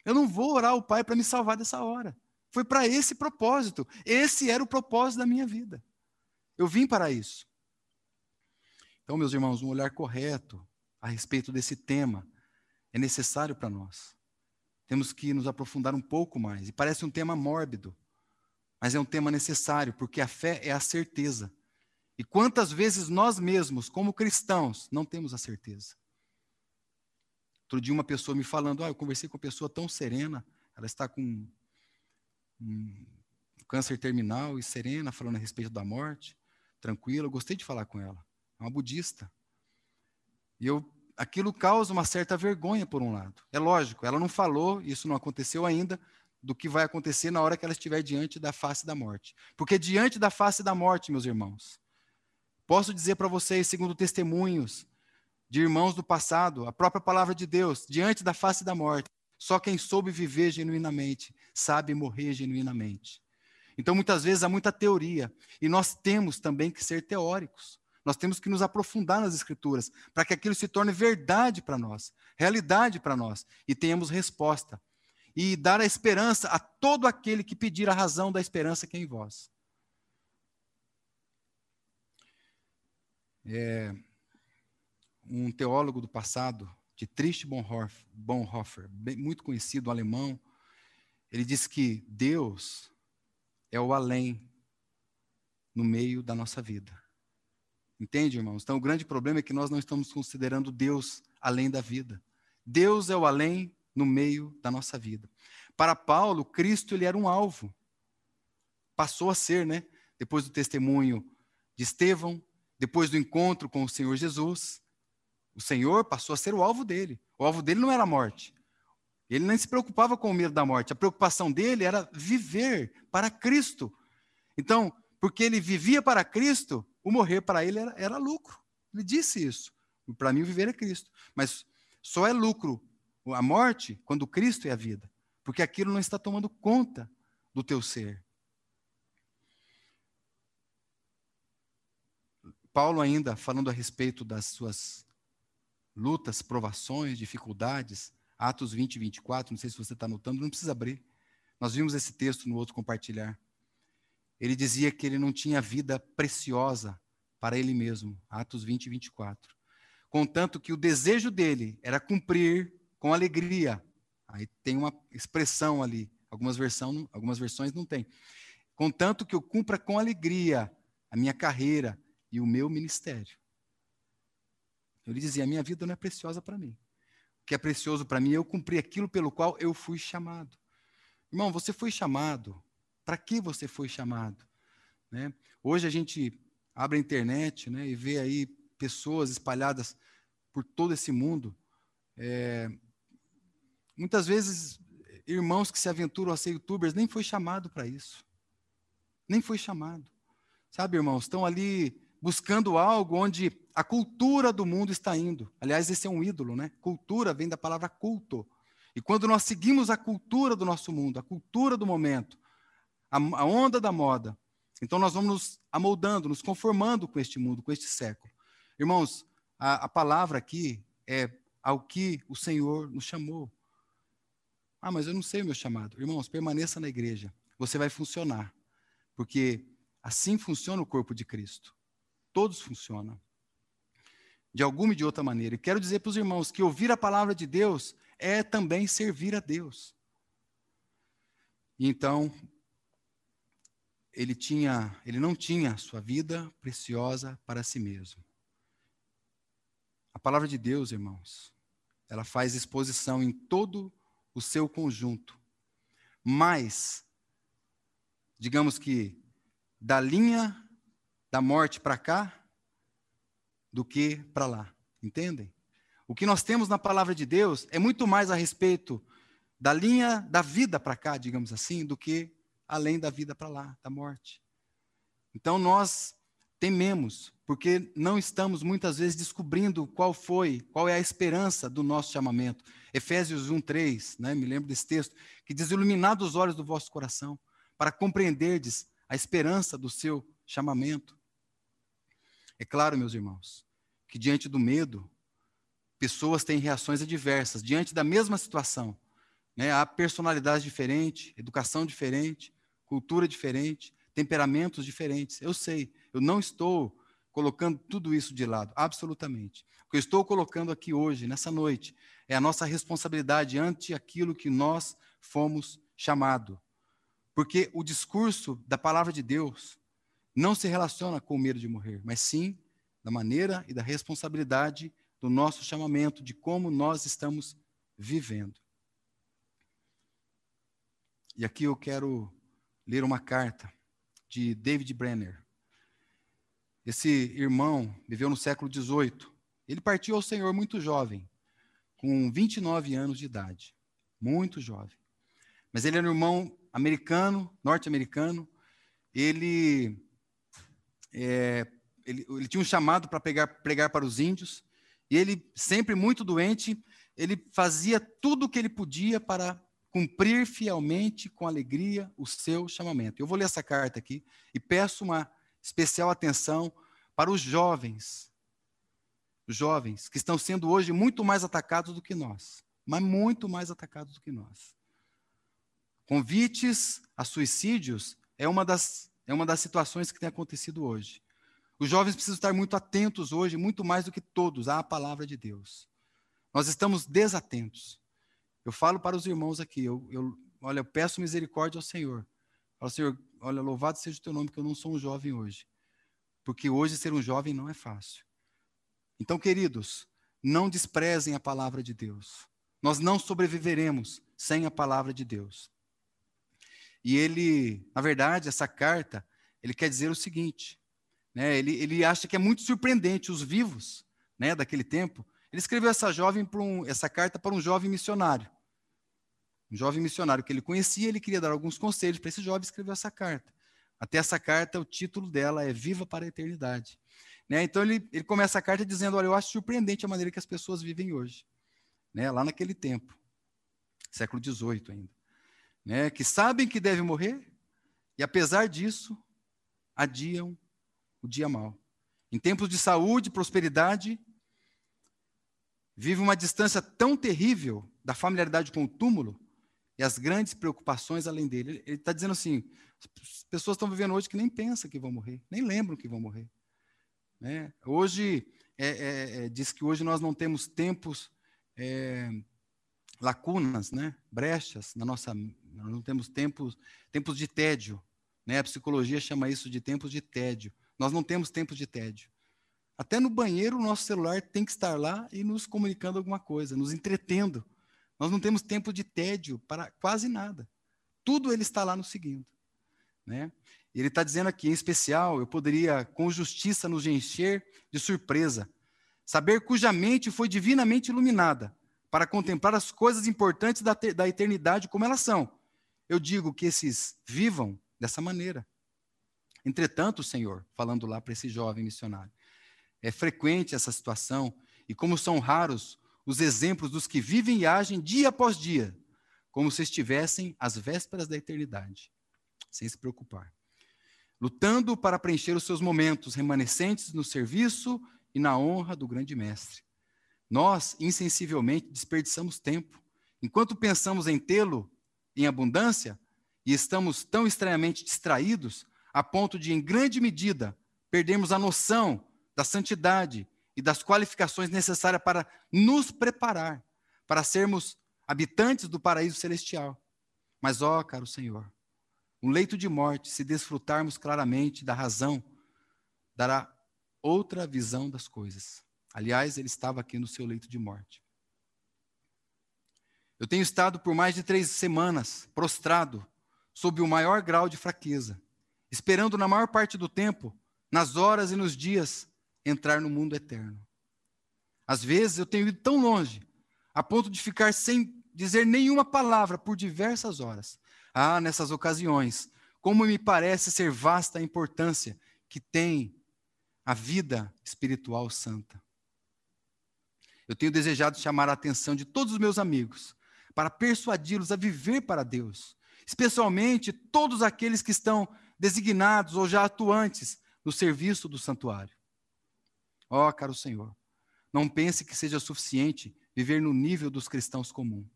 eu não vou orar ao Pai para me salvar dessa hora. Foi para esse propósito. Esse era o propósito da minha vida. Eu vim para isso. Então, meus irmãos, um olhar correto a respeito desse tema é necessário para nós. Temos que nos aprofundar um pouco mais. E parece um tema mórbido, mas é um tema necessário, porque a fé é a certeza. E quantas vezes nós mesmos, como cristãos, não temos a certeza? Outro dia uma pessoa me falando, ah, eu conversei com uma pessoa tão serena, ela está com câncer terminal e serena, falando a respeito da morte, tranquila, eu gostei de falar com ela. É uma budista. E eu aquilo causa uma certa vergonha, por um lado. É lógico, ela não falou, isso não aconteceu ainda, do que vai acontecer na hora que ela estiver diante da face da morte. Porque diante da face da morte, meus irmãos, posso dizer para vocês, segundo testemunhos de irmãos do passado, a própria palavra de Deus, diante da face da morte, só quem soube viver genuinamente sabe morrer genuinamente. Então, muitas vezes há muita teoria, e nós temos também que ser teóricos. Nós temos que nos aprofundar nas Escrituras para que aquilo se torne verdade para nós, realidade para nós e tenhamos resposta. E dar a esperança a todo aquele que pedir a razão da esperança que é em vós. É, um teólogo do passado, de Trist Bonhoeffer, muito conhecido, alemão, ele disse que Deus é o além no meio da nossa vida. Entende, irmãos? Então, o grande problema é que nós não estamos considerando Deus além da vida. Deus é o além no meio da nossa vida. Para Paulo, Cristo ele era um alvo. Passou a ser, né? Depois do testemunho de Estevão, depois do encontro com o Senhor Jesus, o Senhor passou a ser o alvo dele. O alvo dele não era a morte. Ele nem se preocupava com o medo da morte. A preocupação dele era viver para Cristo. Então, porque ele vivia para Cristo, o morrer para ele era, era lucro. Ele disse isso. Para mim, o viver é Cristo. Mas só é lucro a morte quando Cristo é a vida. Porque aquilo não está tomando conta do teu ser. Paulo, ainda falando a respeito das suas lutas, provações, dificuldades, Atos 20 e 24, não sei se você está anotando, não precisa abrir. Nós vimos esse texto no outro compartilhar. Ele dizia que ele não tinha vida preciosa para ele mesmo. Atos 20 e 24. Contanto que o desejo dele era cumprir com alegria. Aí tem uma expressão ali. Algumas, versão, algumas versões não tem. Contanto que eu cumpra com alegria a minha carreira e o meu ministério. Ele dizia: a minha vida não é preciosa para mim que é precioso para mim, eu cumpri aquilo pelo qual eu fui chamado. Irmão, você foi chamado. Para que você foi chamado? Né? Hoje a gente abre a internet né, e vê aí pessoas espalhadas por todo esse mundo. É, muitas vezes, irmãos que se aventuram a ser youtubers nem foi chamado para isso. Nem foi chamado. Sabe, irmãos, estão ali buscando algo onde a cultura do mundo está indo. Aliás, esse é um ídolo, né? Cultura vem da palavra culto. E quando nós seguimos a cultura do nosso mundo, a cultura do momento, a, a onda da moda, então nós vamos nos amoldando, nos conformando com este mundo, com este século. Irmãos, a, a palavra aqui é ao que o Senhor nos chamou. Ah, mas eu não sei o meu chamado. Irmãos, permaneça na igreja. Você vai funcionar. Porque assim funciona o corpo de Cristo. Todos funcionam. De alguma e de outra maneira. E quero dizer para os irmãos que ouvir a palavra de Deus é também servir a Deus. então, ele tinha, ele não tinha sua vida preciosa para si mesmo. A palavra de Deus, irmãos, ela faz exposição em todo o seu conjunto. Mas, digamos que da linha da morte para cá do que para lá. Entendem? O que nós temos na palavra de Deus é muito mais a respeito da linha da vida para cá, digamos assim, do que além da vida para lá, da morte. Então nós tememos, porque não estamos muitas vezes descobrindo qual foi, qual é a esperança do nosso chamamento. Efésios 1:3, né, me lembro desse texto, que diz: "Iluminado os olhos do vosso coração, para compreenderdes a esperança do seu chamamento". É claro, meus irmãos, que diante do medo, pessoas têm reações adversas, diante da mesma situação. Né? Há personalidade diferente, educação diferente, cultura diferente, temperamentos diferentes. Eu sei, eu não estou colocando tudo isso de lado, absolutamente. O que eu estou colocando aqui hoje, nessa noite, é a nossa responsabilidade ante aquilo que nós fomos chamados. Porque o discurso da palavra de Deus, não se relaciona com o medo de morrer, mas sim da maneira e da responsabilidade do nosso chamamento, de como nós estamos vivendo. E aqui eu quero ler uma carta de David Brenner. Esse irmão viveu no século XVIII. Ele partiu ao Senhor muito jovem, com 29 anos de idade. Muito jovem. Mas ele era um irmão americano, norte-americano. Ele é, ele, ele, tinha um chamado para pregar para os índios, e ele, sempre muito doente, ele fazia tudo o que ele podia para cumprir fielmente, com alegria, o seu chamamento. Eu vou ler essa carta aqui e peço uma especial atenção para os jovens, jovens que estão sendo hoje muito mais atacados do que nós, mas muito mais atacados do que nós. Convites a suicídios é uma das é uma das situações que tem acontecido hoje. Os jovens precisam estar muito atentos hoje, muito mais do que todos, à palavra de Deus. Nós estamos desatentos. Eu falo para os irmãos aqui, eu, eu olha, eu peço misericórdia ao Senhor. Falo, Senhor, olha, louvado seja o teu nome, que eu não sou um jovem hoje. Porque hoje ser um jovem não é fácil. Então, queridos, não desprezem a palavra de Deus. Nós não sobreviveremos sem a palavra de Deus. E ele, na verdade, essa carta, ele quer dizer o seguinte, né? ele, ele acha que é muito surpreendente os vivos né, daquele tempo. Ele escreveu essa, jovem um, essa carta para um jovem missionário. Um jovem missionário que ele conhecia, ele queria dar alguns conselhos para esse jovem, escreveu essa carta. Até essa carta, o título dela é Viva para a Eternidade. Né? Então ele, ele começa a carta dizendo: Olha, eu acho surpreendente a maneira que as pessoas vivem hoje, né? lá naquele tempo, século XVIII ainda, né? que sabem que devem morrer e, apesar disso, adiam o dia mal. Em tempos de saúde, prosperidade, vive uma distância tão terrível da familiaridade com o túmulo e as grandes preocupações além dele. Ele está dizendo assim: as pessoas estão vivendo hoje que nem pensam que vão morrer, nem lembram que vão morrer. Né? Hoje, é, é, é, diz que hoje nós não temos tempos, é, lacunas, né? brechas na nossa. Nós não temos tempos, tempos de tédio. Né? A psicologia chama isso de tempos de tédio. Nós não temos tempos de tédio. Até no banheiro, o nosso celular tem que estar lá e nos comunicando alguma coisa, nos entretendo. Nós não temos tempo de tédio para quase nada. Tudo ele está lá nos seguindo. Né? Ele está dizendo aqui, em especial, eu poderia com justiça nos encher de surpresa, saber cuja mente foi divinamente iluminada para contemplar as coisas importantes da, da eternidade como elas são. Eu digo que esses vivam dessa maneira. Entretanto, Senhor, falando lá para esse jovem missionário, é frequente essa situação e como são raros os exemplos dos que vivem e agem dia após dia, como se estivessem às vésperas da eternidade sem se preocupar. Lutando para preencher os seus momentos remanescentes no serviço e na honra do grande mestre. Nós, insensivelmente, desperdiçamos tempo. Enquanto pensamos em tê-lo em abundância e estamos tão estranhamente distraídos a ponto de, em grande medida, perdermos a noção da santidade e das qualificações necessárias para nos preparar para sermos habitantes do paraíso celestial. Mas, ó, caro Senhor, um leito de morte, se desfrutarmos claramente da razão, dará outra visão das coisas. Aliás, ele estava aqui no seu leito de morte. Eu tenho estado por mais de três semanas prostrado, sob o maior grau de fraqueza, esperando na maior parte do tempo, nas horas e nos dias, entrar no mundo eterno. Às vezes eu tenho ido tão longe, a ponto de ficar sem dizer nenhuma palavra por diversas horas, ah, nessas ocasiões, como me parece ser vasta a importância que tem a vida espiritual santa. Eu tenho desejado chamar a atenção de todos os meus amigos para persuadi-los a viver para Deus, especialmente todos aqueles que estão designados ou já atuantes no serviço do santuário. Ó, oh, caro Senhor, não pense que seja suficiente viver no nível dos cristãos comuns.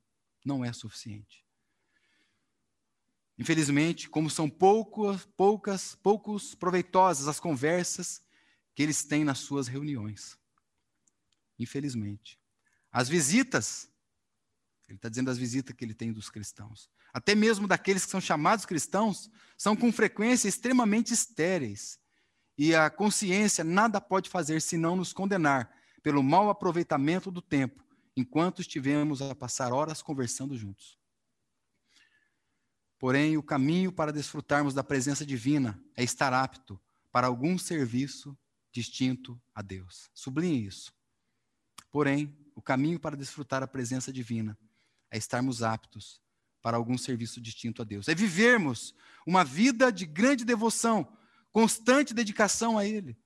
Não é suficiente. Infelizmente, como são poucas, poucos proveitosas as conversas que eles têm nas suas reuniões. Infelizmente. As visitas, ele está dizendo as visitas que ele tem dos cristãos, até mesmo daqueles que são chamados cristãos, são com frequência extremamente estéreis. E a consciência nada pode fazer senão nos condenar pelo mau aproveitamento do tempo, enquanto estivemos a passar horas conversando juntos. Porém, o caminho para desfrutarmos da presença divina é estar apto para algum serviço distinto a Deus. Sublinhe isso. Porém, o caminho para desfrutar a presença divina é estarmos aptos para algum serviço distinto a Deus. É vivermos uma vida de grande devoção, constante dedicação a Ele,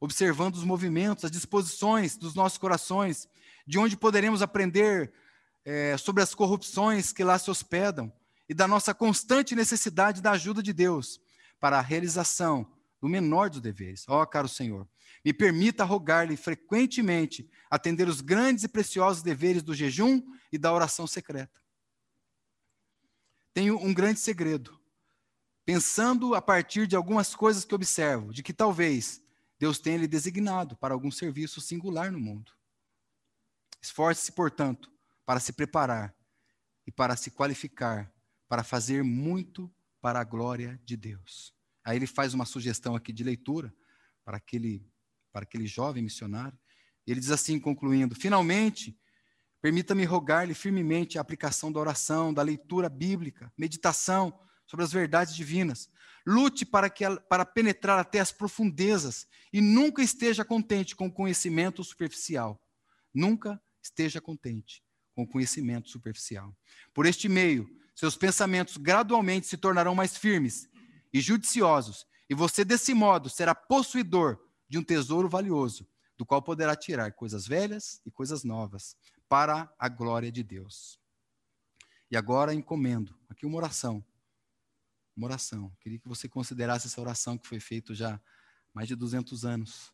observando os movimentos, as disposições dos nossos corações, de onde poderemos aprender é, sobre as corrupções que lá se hospedam e da nossa constante necessidade da ajuda de Deus para a realização do menor dos deveres. Ó, oh, caro Senhor, me permita rogar-lhe frequentemente atender os grandes e preciosos deveres do jejum e da oração secreta. Tenho um grande segredo. Pensando a partir de algumas coisas que observo, de que talvez Deus tenha lhe designado para algum serviço singular no mundo. Esforce-se, portanto, para se preparar e para se qualificar para fazer muito para a glória de Deus. Aí ele faz uma sugestão aqui de leitura para aquele, para aquele jovem missionário. Ele diz assim, concluindo: Finalmente, Permita-me rogar-lhe firmemente a aplicação da oração, da leitura bíblica, meditação sobre as verdades divinas. Lute para, que, para penetrar até as profundezas e nunca esteja contente com o conhecimento superficial. Nunca esteja contente com o conhecimento superficial. Por este meio, seus pensamentos gradualmente se tornarão mais firmes e judiciosos, e você, desse modo, será possuidor de um tesouro valioso, do qual poderá tirar coisas velhas e coisas novas, para a glória de Deus. E agora encomendo aqui uma oração. Uma oração. Queria que você considerasse essa oração que foi feita já há mais de 200 anos.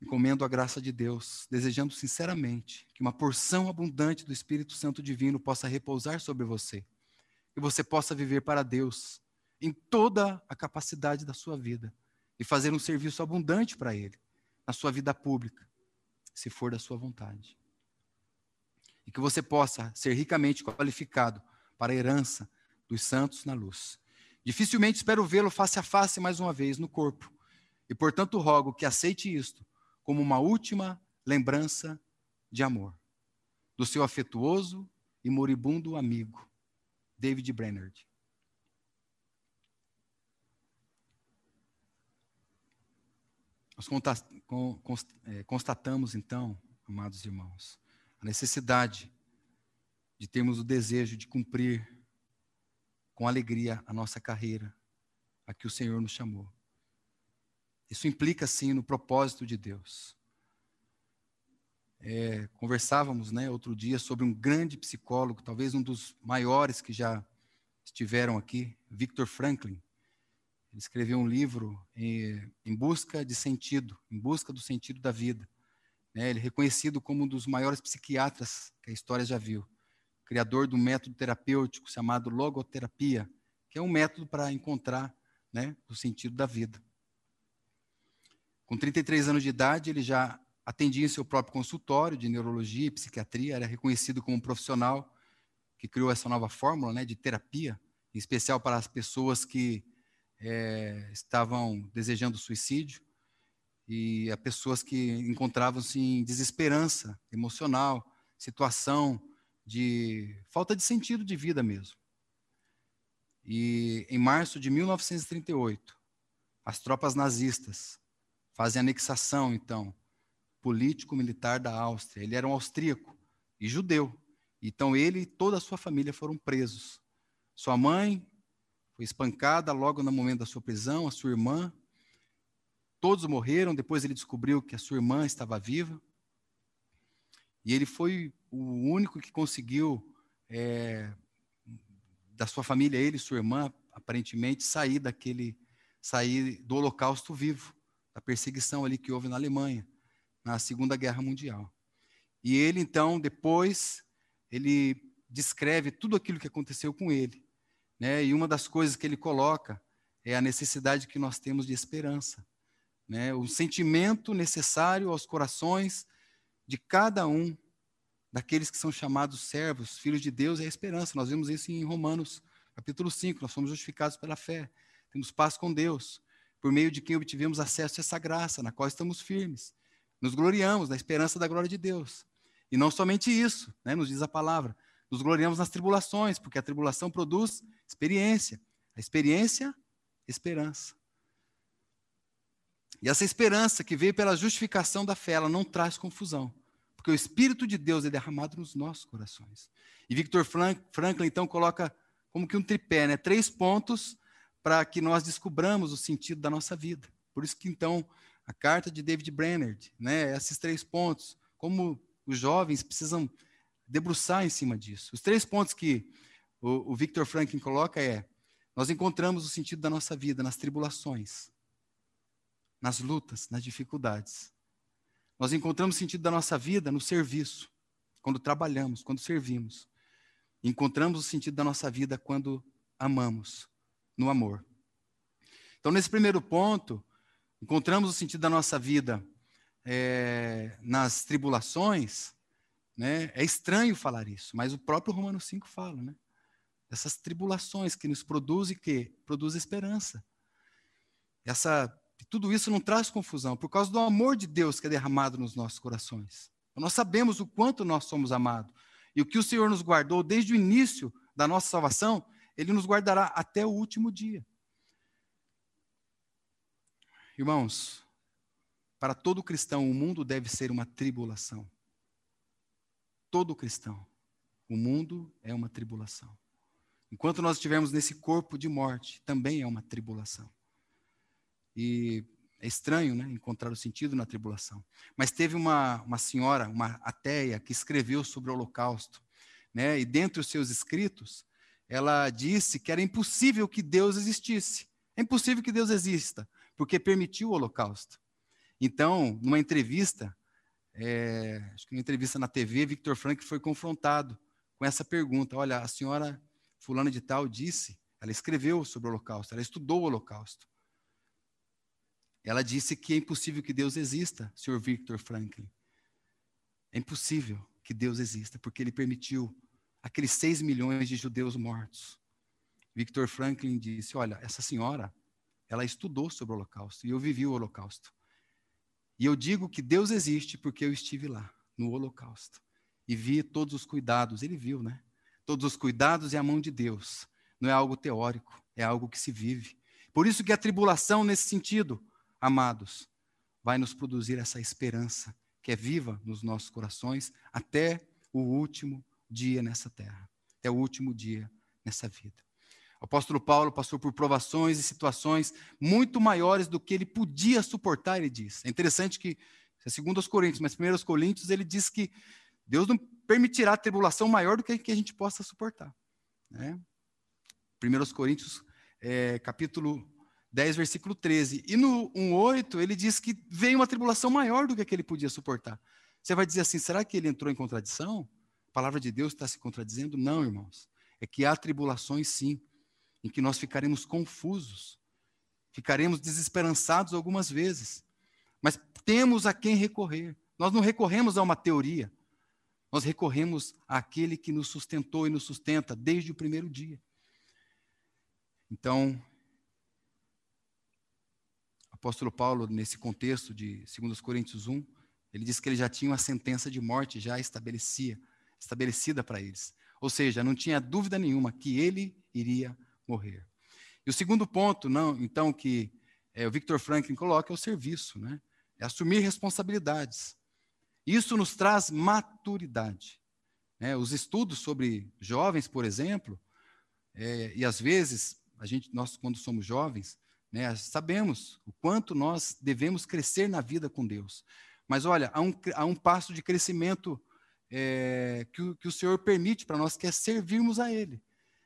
Encomendo a graça de Deus, desejando sinceramente que uma porção abundante do Espírito Santo Divino possa repousar sobre você. E você possa viver para Deus em toda a capacidade da sua vida e fazer um serviço abundante para Ele na sua vida pública, se for da sua vontade. E que você possa ser ricamente qualificado para a herança dos santos na luz. Dificilmente espero vê-lo face a face mais uma vez no corpo. E portanto rogo que aceite isto como uma última lembrança de amor do seu afetuoso e moribundo amigo, David Brainerd. Nós é, constatamos, então, amados irmãos, a necessidade de termos o desejo de cumprir com alegria a nossa carreira, a que o Senhor nos chamou. Isso implica, sim, no propósito de Deus. É, conversávamos né, outro dia sobre um grande psicólogo, talvez um dos maiores que já estiveram aqui, Victor Franklin. Ele escreveu um livro em, em busca de sentido, em busca do sentido da vida. Né? Ele é reconhecido como um dos maiores psiquiatras que a história já viu. Criador do método terapêutico chamado logoterapia, que é um método para encontrar né, o sentido da vida. Com 33 anos de idade, ele já atendia em seu próprio consultório de neurologia e psiquiatria, era reconhecido como um profissional que criou essa nova fórmula né, de terapia, em especial para as pessoas que é, estavam desejando suicídio e a pessoas que encontravam-se em desesperança emocional, situação de falta de sentido de vida mesmo. E em março de 1938, as tropas nazistas fazem anexação, então, político-militar da Áustria. Ele era um austríaco e judeu. Então ele e toda a sua família foram presos. Sua mãe foi espancada logo no momento da sua prisão, a sua irmã. Todos morreram, depois ele descobriu que a sua irmã estava viva. E ele foi o único que conseguiu, é, da sua família, ele e sua irmã, aparentemente, sair daquele, sair do holocausto vivo, da perseguição ali que houve na Alemanha, na Segunda Guerra Mundial. E ele, então, depois, ele descreve tudo aquilo que aconteceu com ele. Né? E uma das coisas que ele coloca é a necessidade que nós temos de esperança. Né? O sentimento necessário aos corações de cada um daqueles que são chamados servos, filhos de Deus, é a esperança. Nós vemos isso em Romanos, capítulo 5. Nós somos justificados pela fé. Temos paz com Deus, por meio de quem obtivemos acesso a essa graça, na qual estamos firmes. Nos gloriamos na esperança da glória de Deus. E não somente isso, né, nos diz a palavra, nos gloriamos nas tribulações, porque a tribulação produz experiência. A experiência, esperança. E essa esperança que veio pela justificação da fé, ela não traz confusão, porque o Espírito de Deus é derramado nos nossos corações. E Victor Franklin, então, coloca como que um tripé, né? três pontos para que nós descubramos o sentido da nossa vida. Por isso que, então, a carta de David Brainerd, né? esses três pontos, como os jovens precisam debruçar em cima disso. Os três pontos que o, o Victor Franklin coloca é: nós encontramos o sentido da nossa vida nas tribulações, nas lutas, nas dificuldades. Nós encontramos o sentido da nossa vida no serviço, quando trabalhamos, quando servimos. Encontramos o sentido da nossa vida quando amamos, no amor. Então, nesse primeiro ponto, encontramos o sentido da nossa vida é, nas tribulações, né? É estranho falar isso, mas o próprio Romanos 5 fala, né? Essas tribulações que nos produzem que produz esperança. Essa tudo isso não traz confusão por causa do amor de Deus que é derramado nos nossos corações. Nós sabemos o quanto nós somos amados. E o que o Senhor nos guardou desde o início da nossa salvação, Ele nos guardará até o último dia. Irmãos, para todo cristão, o mundo deve ser uma tribulação. Todo cristão, o mundo é uma tribulação. Enquanto nós estivermos nesse corpo de morte, também é uma tribulação. E é estranho né, encontrar o sentido na tribulação. Mas teve uma, uma senhora, uma ateia, que escreveu sobre o Holocausto. Né, e dentre os seus escritos, ela disse que era impossível que Deus existisse. É impossível que Deus exista, porque permitiu o Holocausto. Então, numa entrevista, é, acho que numa entrevista na TV, Victor Frank foi confrontado com essa pergunta: Olha, a senhora Fulana de Tal disse, ela escreveu sobre o Holocausto, ela estudou o Holocausto. Ela disse que é impossível que Deus exista, Sr. Victor Franklin. É impossível que Deus exista, porque ele permitiu aqueles seis milhões de judeus mortos. Victor Franklin disse: Olha, essa senhora, ela estudou sobre o Holocausto, e eu vivi o Holocausto. E eu digo que Deus existe porque eu estive lá, no Holocausto, e vi todos os cuidados. Ele viu, né? Todos os cuidados e a mão de Deus. Não é algo teórico, é algo que se vive. Por isso que a tribulação, nesse sentido, amados, vai nos produzir essa esperança que é viva nos nossos corações até o último dia nessa terra, até o último dia nessa vida. O apóstolo Paulo passou por provações e situações muito maiores do que ele podia suportar, ele diz. É interessante que, é segundo os Coríntios, mas primeiro os Coríntios, ele diz que Deus não permitirá tribulação maior do que, a gente possa suportar. Né? 1 Coríntios, é, capítulo 10, versículo 13. E no 1,8, ele diz que veio uma tribulação maior do que, que ele podia suportar. Você vai dizer assim: será que ele entrou em contradição? A palavra de Deus está se contradizendo? Não, irmãos. É que há tribulações, sim, em que nós ficaremos confusos, ficaremos desesperançados algumas vezes, mas temos a quem recorrer. Nós não recorremos a uma teoria, nós recorremos àquele que nos sustentou e nos sustenta desde o primeiro dia. Então, apóstolo Paulo, nesse contexto de 2 Coríntios 1, ele diz que ele já tinha uma sentença de morte já estabelecia, estabelecida para eles. Ou seja, não tinha dúvida nenhuma que ele iria morrer. E o segundo ponto, não, então, que é, o Victor Franklin coloca é o serviço, né? É assumir responsabilidades. Isso nos traz maturidade. Né? Os estudos sobre jovens, por exemplo, é, e às vezes, a gente, nós, quando somos jovens, né? Sabemos o quanto nós devemos crescer na vida com Deus. Mas olha, há um, há um passo de crescimento é, que, o, que o Senhor permite para nós, que é servirmos a Ele.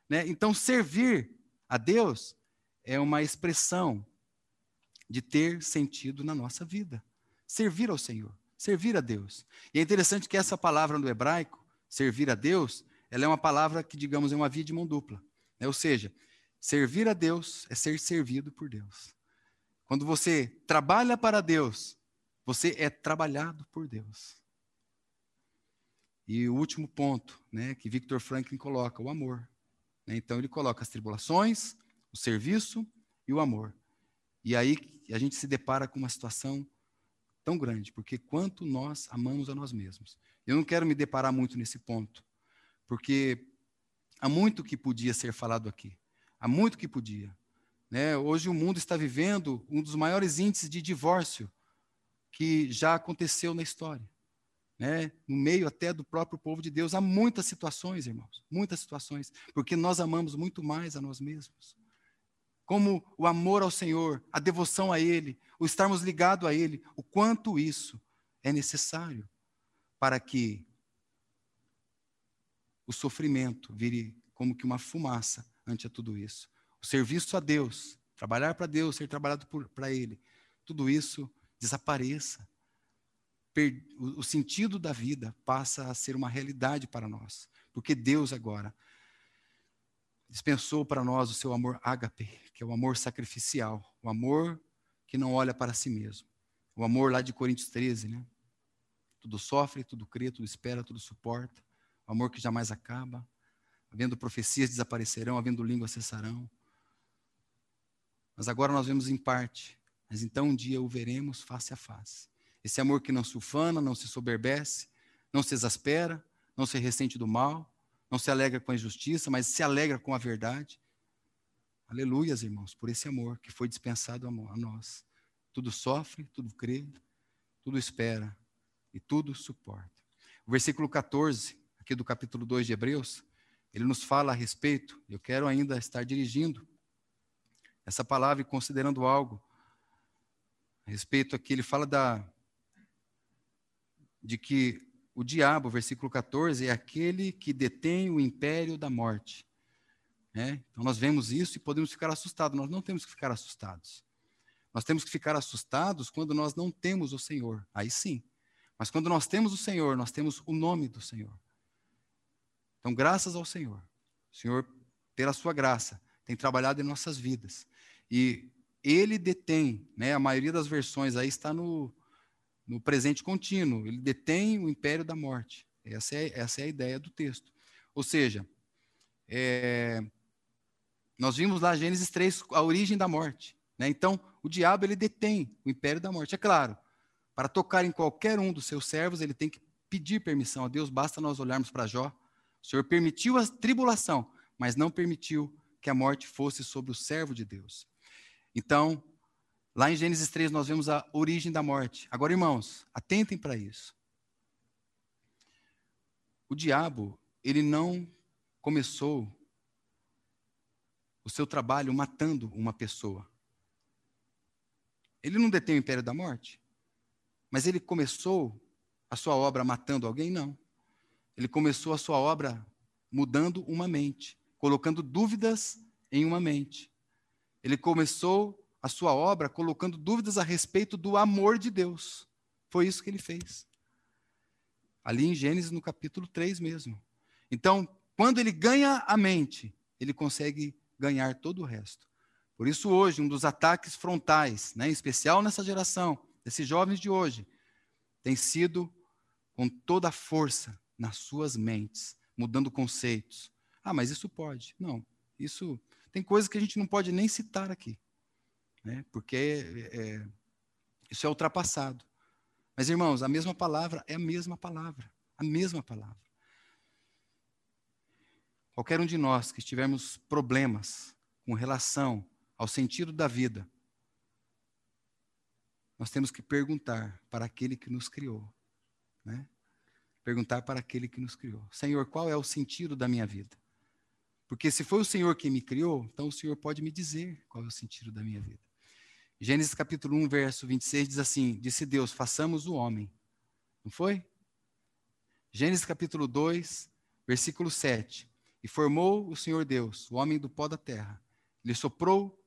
Né? Então, servir a Deus é uma expressão de ter sentido na nossa vida. Servir ao Senhor, servir a Deus. E é interessante que essa palavra no hebraico, servir a Deus, ela é uma palavra que, digamos, é uma via de mão dupla. Né? Ou seja, Servir a Deus é ser servido por Deus. Quando você trabalha para Deus, você é trabalhado por Deus. E o último ponto, né, que Victor Franklin coloca, o amor. Né? Então ele coloca as tribulações, o serviço e o amor. E aí a gente se depara com uma situação tão grande, porque quanto nós amamos a nós mesmos. Eu não quero me deparar muito nesse ponto, porque há muito que podia ser falado aqui. Há muito que podia. Né? Hoje o mundo está vivendo um dos maiores índices de divórcio que já aconteceu na história. Né? No meio até do próprio povo de Deus, há muitas situações, irmãos, muitas situações, porque nós amamos muito mais a nós mesmos. Como o amor ao Senhor, a devoção a Ele, o estarmos ligados a Ele, o quanto isso é necessário para que o sofrimento vire como que uma fumaça ante a tudo isso. O serviço a Deus, trabalhar para Deus, ser trabalhado para Ele, tudo isso desapareça. O sentido da vida passa a ser uma realidade para nós, porque Deus agora dispensou para nós o seu amor ágape, que é o amor sacrificial, o amor que não olha para si mesmo. O amor lá de Coríntios 13, né? Tudo sofre, tudo crê, tudo espera, tudo suporta. O amor que jamais acaba. Havendo profecias desaparecerão, havendo línguas cessarão. Mas agora nós vemos em parte, mas então um dia o veremos face a face. Esse amor que não se ufana, não se soberbece, não se exaspera, não se ressente do mal, não se alegra com a injustiça, mas se alegra com a verdade. Aleluias, irmãos, por esse amor que foi dispensado a nós. Tudo sofre, tudo crê, tudo espera e tudo suporta. O versículo 14, aqui do capítulo 2 de Hebreus, ele nos fala a respeito, eu quero ainda estar dirigindo essa palavra e considerando algo a respeito aqui, ele fala da de que o diabo, versículo 14, é aquele que detém o império da morte. É? Então nós vemos isso e podemos ficar assustados. Nós não temos que ficar assustados. Nós temos que ficar assustados quando nós não temos o Senhor. Aí sim. Mas quando nós temos o Senhor, nós temos o nome do Senhor. Então, graças ao Senhor. O Senhor, pela sua graça, tem trabalhado em nossas vidas. E ele detém, né, a maioria das versões aí está no, no presente contínuo. Ele detém o império da morte. Essa é, essa é a ideia do texto. Ou seja, é, nós vimos lá Gênesis 3 a origem da morte. Né? Então, o diabo ele detém o império da morte. É claro, para tocar em qualquer um dos seus servos, ele tem que pedir permissão a Deus. Basta nós olharmos para Jó. O Senhor permitiu a tribulação, mas não permitiu que a morte fosse sobre o servo de Deus. Então, Lá em Gênesis 3 nós vemos a origem da morte. Agora, irmãos, atentem para isso. O diabo, ele não começou o seu trabalho matando uma pessoa. Ele não detém o império da morte. Mas ele começou a sua obra matando alguém? Não. Ele começou a sua obra mudando uma mente, colocando dúvidas em uma mente. Ele começou a sua obra colocando dúvidas a respeito do amor de Deus. Foi isso que ele fez. Ali em Gênesis, no capítulo 3 mesmo. Então, quando ele ganha a mente, ele consegue ganhar todo o resto. Por isso, hoje, um dos ataques frontais, né, em especial nessa geração, desses jovens de hoje, tem sido com toda a força nas suas mentes, mudando conceitos. Ah, mas isso pode. Não, isso. Tem coisas que a gente não pode nem citar aqui né? porque é, é, isso é ultrapassado. Mas, irmãos, a mesma palavra é a mesma palavra. A mesma palavra. Qualquer um de nós que tivermos problemas com relação ao sentido da vida, nós temos que perguntar para aquele que nos criou. Né? Perguntar para aquele que nos criou: Senhor, qual é o sentido da minha vida? Porque se foi o Senhor quem me criou, então o Senhor pode me dizer qual é o sentido da minha vida. Gênesis capítulo 1, verso 26 diz assim: Disse Deus: façamos o homem. Não foi? Gênesis capítulo 2, versículo 7. E formou o Senhor Deus, o homem do pó da terra. Ele soprou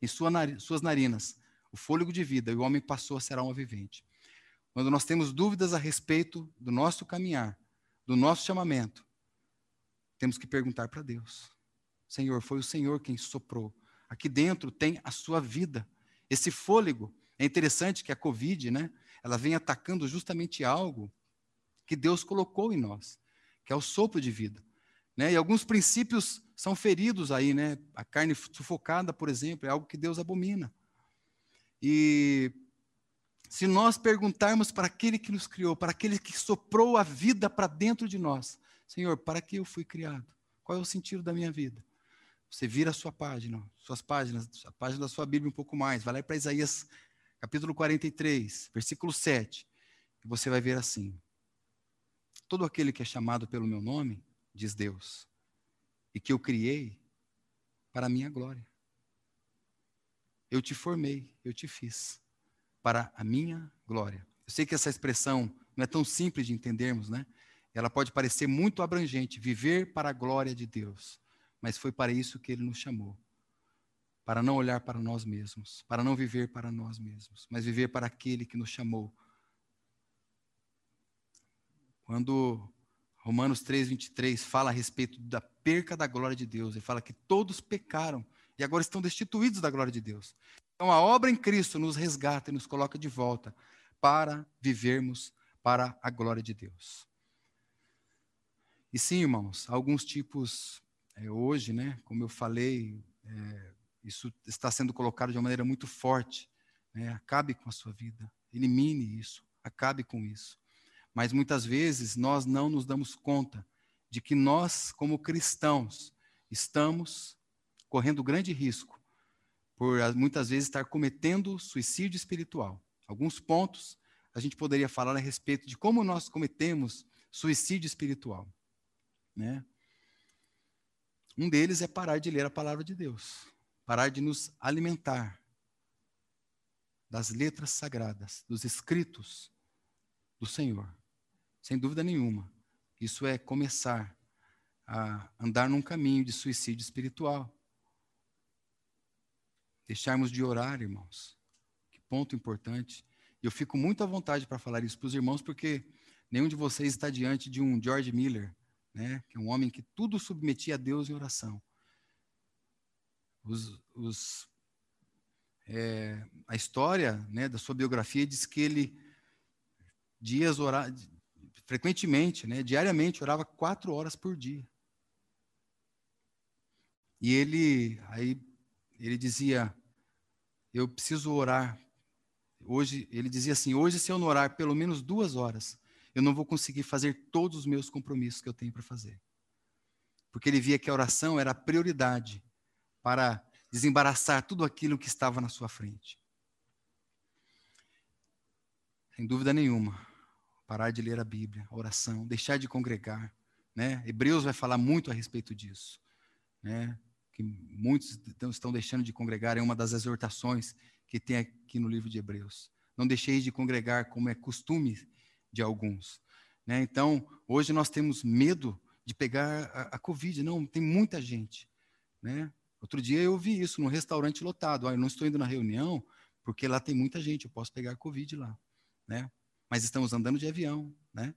em sua suas narinas o fôlego de vida, e o homem passou a ser alma vivente. Quando nós temos dúvidas a respeito do nosso caminhar, do nosso chamamento, temos que perguntar para Deus: Senhor, foi o Senhor quem soprou. Aqui dentro tem a sua vida. Esse fôlego, é interessante que a Covid, né, ela vem atacando justamente algo que Deus colocou em nós, que é o sopro de vida. Né? E alguns princípios são feridos aí, né? A carne sufocada, por exemplo, é algo que Deus abomina. E se nós perguntarmos para aquele que nos criou, para aquele que soprou a vida para dentro de nós, Senhor, para que eu fui criado? Qual é o sentido da minha vida? Você vira a sua página, suas páginas, a página da sua Bíblia um pouco mais. Vai lá para Isaías capítulo 43, versículo 7. E você vai ver assim: Todo aquele que é chamado pelo meu nome, diz Deus, e que eu criei para a minha glória. Eu te formei, eu te fiz para a minha glória. Eu sei que essa expressão não é tão simples de entendermos, né? Ela pode parecer muito abrangente, viver para a glória de Deus mas foi para isso que ele nos chamou. Para não olhar para nós mesmos, para não viver para nós mesmos, mas viver para aquele que nos chamou. Quando Romanos 3, 23 fala a respeito da perca da glória de Deus, ele fala que todos pecaram e agora estão destituídos da glória de Deus. Então a obra em Cristo nos resgata e nos coloca de volta para vivermos para a glória de Deus. E sim, irmãos, alguns tipos é, hoje, né, como eu falei, é, isso está sendo colocado de uma maneira muito forte. Né, acabe com a sua vida, elimine isso, acabe com isso. Mas muitas vezes nós não nos damos conta de que nós, como cristãos, estamos correndo grande risco por muitas vezes estar cometendo suicídio espiritual. Alguns pontos a gente poderia falar a respeito de como nós cometemos suicídio espiritual, né? Um deles é parar de ler a palavra de Deus, parar de nos alimentar das letras sagradas, dos escritos do Senhor. Sem dúvida nenhuma. Isso é começar a andar num caminho de suicídio espiritual. Deixarmos de orar, irmãos. Que ponto importante. Eu fico muito à vontade para falar isso para os irmãos, porque nenhum de vocês está diante de um George Miller, né, que é um homem que tudo submetia a Deus em oração. Os, os, é, a história né, da sua biografia diz que ele dias orava, frequentemente, né, diariamente, orava quatro horas por dia. E ele, aí, ele dizia, eu preciso orar. Hoje, ele dizia assim, hoje se eu não orar pelo menos duas horas, eu não vou conseguir fazer todos os meus compromissos que eu tenho para fazer. Porque ele via que a oração era a prioridade para desembaraçar tudo aquilo que estava na sua frente. Sem dúvida nenhuma, parar de ler a Bíblia, a oração, deixar de congregar, né? Hebreus vai falar muito a respeito disso, né? Que muitos estão deixando de congregar é uma das exortações que tem aqui no livro de Hebreus. Não deixeis de congregar como é costume de alguns. Né? Então, hoje nós temos medo de pegar a, a Covid. Não, tem muita gente. Né? Outro dia eu vi isso num restaurante lotado. Ah, eu não estou indo na reunião porque lá tem muita gente, eu posso pegar Covid lá. Né? Mas estamos andando de avião, né?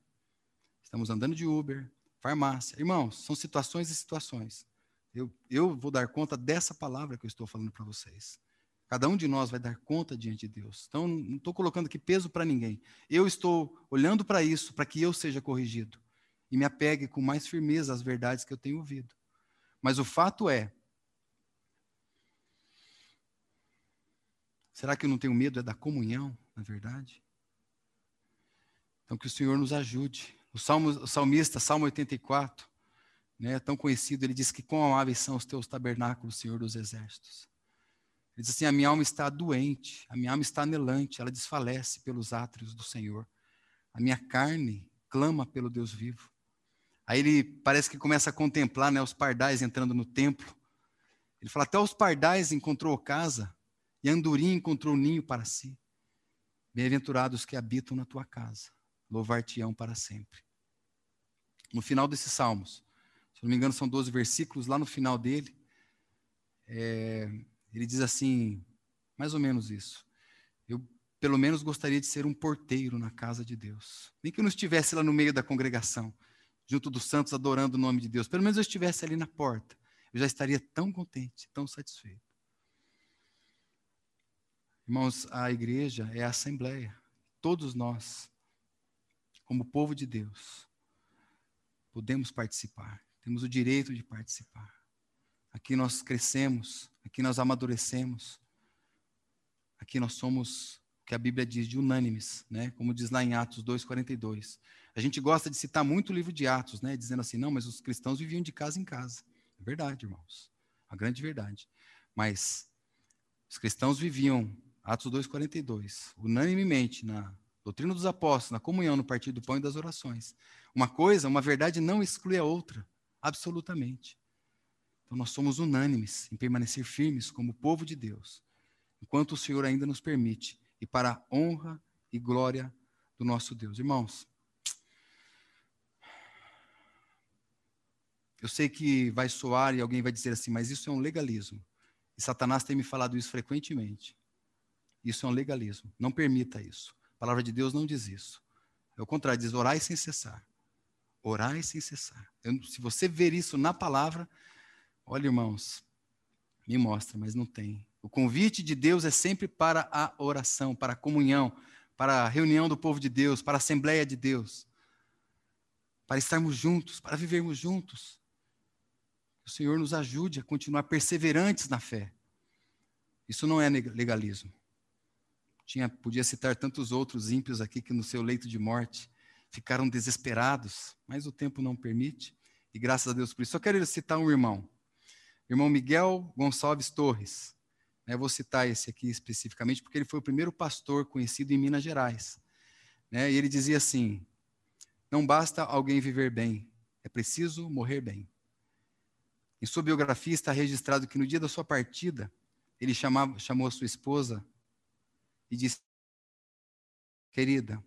estamos andando de Uber, farmácia. Irmãos, são situações e situações. Eu, eu vou dar conta dessa palavra que eu estou falando para vocês. Cada um de nós vai dar conta diante de Deus. Então, não estou colocando aqui peso para ninguém. Eu estou olhando para isso, para que eu seja corrigido. E me apegue com mais firmeza às verdades que eu tenho ouvido. Mas o fato é. Será que eu não tenho medo? É da comunhão, na verdade? Então, que o Senhor nos ajude. O, Salmo, o salmista, Salmo 84, né, tão conhecido, ele diz que quão amáveis são os teus tabernáculos, Senhor dos exércitos. Ele diz assim: a minha alma está doente, a minha alma está anelante, ela desfalece pelos átrios do Senhor. A minha carne clama pelo Deus vivo. Aí ele parece que começa a contemplar né, os pardais entrando no templo. Ele fala: até os pardais encontrou casa, e andorinha encontrou ninho para si. Bem-aventurados que habitam na tua casa, louvar-te-ão para sempre. No final desses salmos, se não me engano, são 12 versículos, lá no final dele, é, ele diz assim, mais ou menos isso. Eu, pelo menos, gostaria de ser um porteiro na casa de Deus. Nem que eu não estivesse lá no meio da congregação, junto dos santos, adorando o nome de Deus. Pelo menos eu estivesse ali na porta. Eu já estaria tão contente, tão satisfeito. Irmãos, a igreja é a assembleia. Todos nós, como povo de Deus, podemos participar. Temos o direito de participar. Aqui nós crescemos, aqui nós amadurecemos. Aqui nós somos, o que a Bíblia diz, de unânimes, né? Como diz lá em Atos 2:42. A gente gosta de citar muito o livro de Atos, né, dizendo assim: "Não, mas os cristãos viviam de casa em casa". É verdade, irmãos. A grande verdade. Mas os cristãos viviam Atos 2:42, unanimemente na doutrina dos apóstolos, na comunhão, no partido do pão e das orações. Uma coisa, uma verdade não exclui a outra, absolutamente. Então nós somos unânimes em permanecer firmes como povo de Deus, enquanto o Senhor ainda nos permite, e para a honra e glória do nosso Deus. Irmãos, eu sei que vai soar e alguém vai dizer assim, mas isso é um legalismo. E Satanás tem me falado isso frequentemente. Isso é um legalismo. Não permita isso. A palavra de Deus não diz isso. É o contrário, diz orai sem cessar. Orai sem cessar. Eu, se você ver isso na palavra, Olha, irmãos, me mostra, mas não tem. O convite de Deus é sempre para a oração, para a comunhão, para a reunião do povo de Deus, para a Assembleia de Deus, para estarmos juntos, para vivermos juntos. O Senhor nos ajude a continuar perseverantes na fé. Isso não é legalismo. Tinha, podia citar tantos outros ímpios aqui que no seu leito de morte ficaram desesperados, mas o tempo não permite, e graças a Deus por isso. Só quero citar um irmão, irmão Miguel Gonçalves Torres. Eu vou citar esse aqui especificamente, porque ele foi o primeiro pastor conhecido em Minas Gerais. Né? E ele dizia assim: não basta alguém viver bem, é preciso morrer bem. Em sua biografia está registrado que no dia da sua partida, ele chamava, chamou a sua esposa e disse: Querida,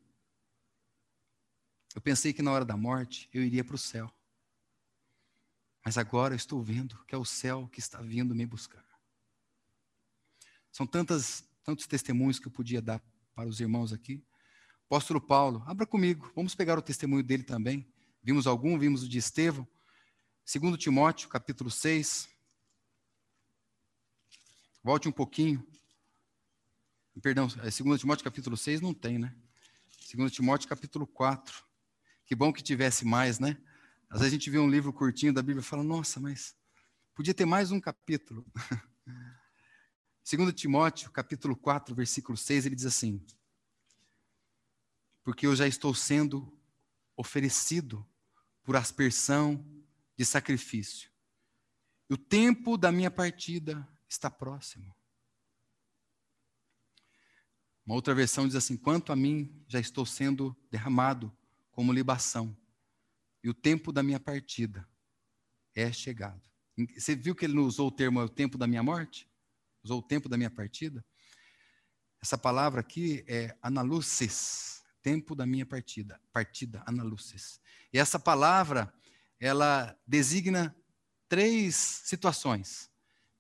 eu pensei que na hora da morte eu iria para o céu. Mas agora eu estou vendo que é o céu que está vindo me buscar. São tantas, tantos testemunhos que eu podia dar para os irmãos aqui. Apóstolo Paulo, abra comigo, vamos pegar o testemunho dele também. Vimos algum, vimos o de Estevão. Segundo Timóteo, capítulo 6. Volte um pouquinho. Perdão, é 2 Timóteo capítulo 6 não tem, né? 2 Timóteo capítulo 4. Que bom que tivesse mais, né? Às vezes a gente vê um livro curtinho da Bíblia e fala, nossa, mas podia ter mais um capítulo. 2 Timóteo, capítulo 4, versículo 6, ele diz assim: Porque eu já estou sendo oferecido por aspersão de sacrifício. E o tempo da minha partida está próximo. Uma outra versão diz assim: Quanto a mim, já estou sendo derramado como libação, e o tempo da minha partida é chegado. Você viu que ele não usou o termo o tempo da minha morte? Usou o tempo da minha partida? Essa palavra aqui é analuces, tempo da minha partida, partida, analuces. E essa palavra, ela designa três situações,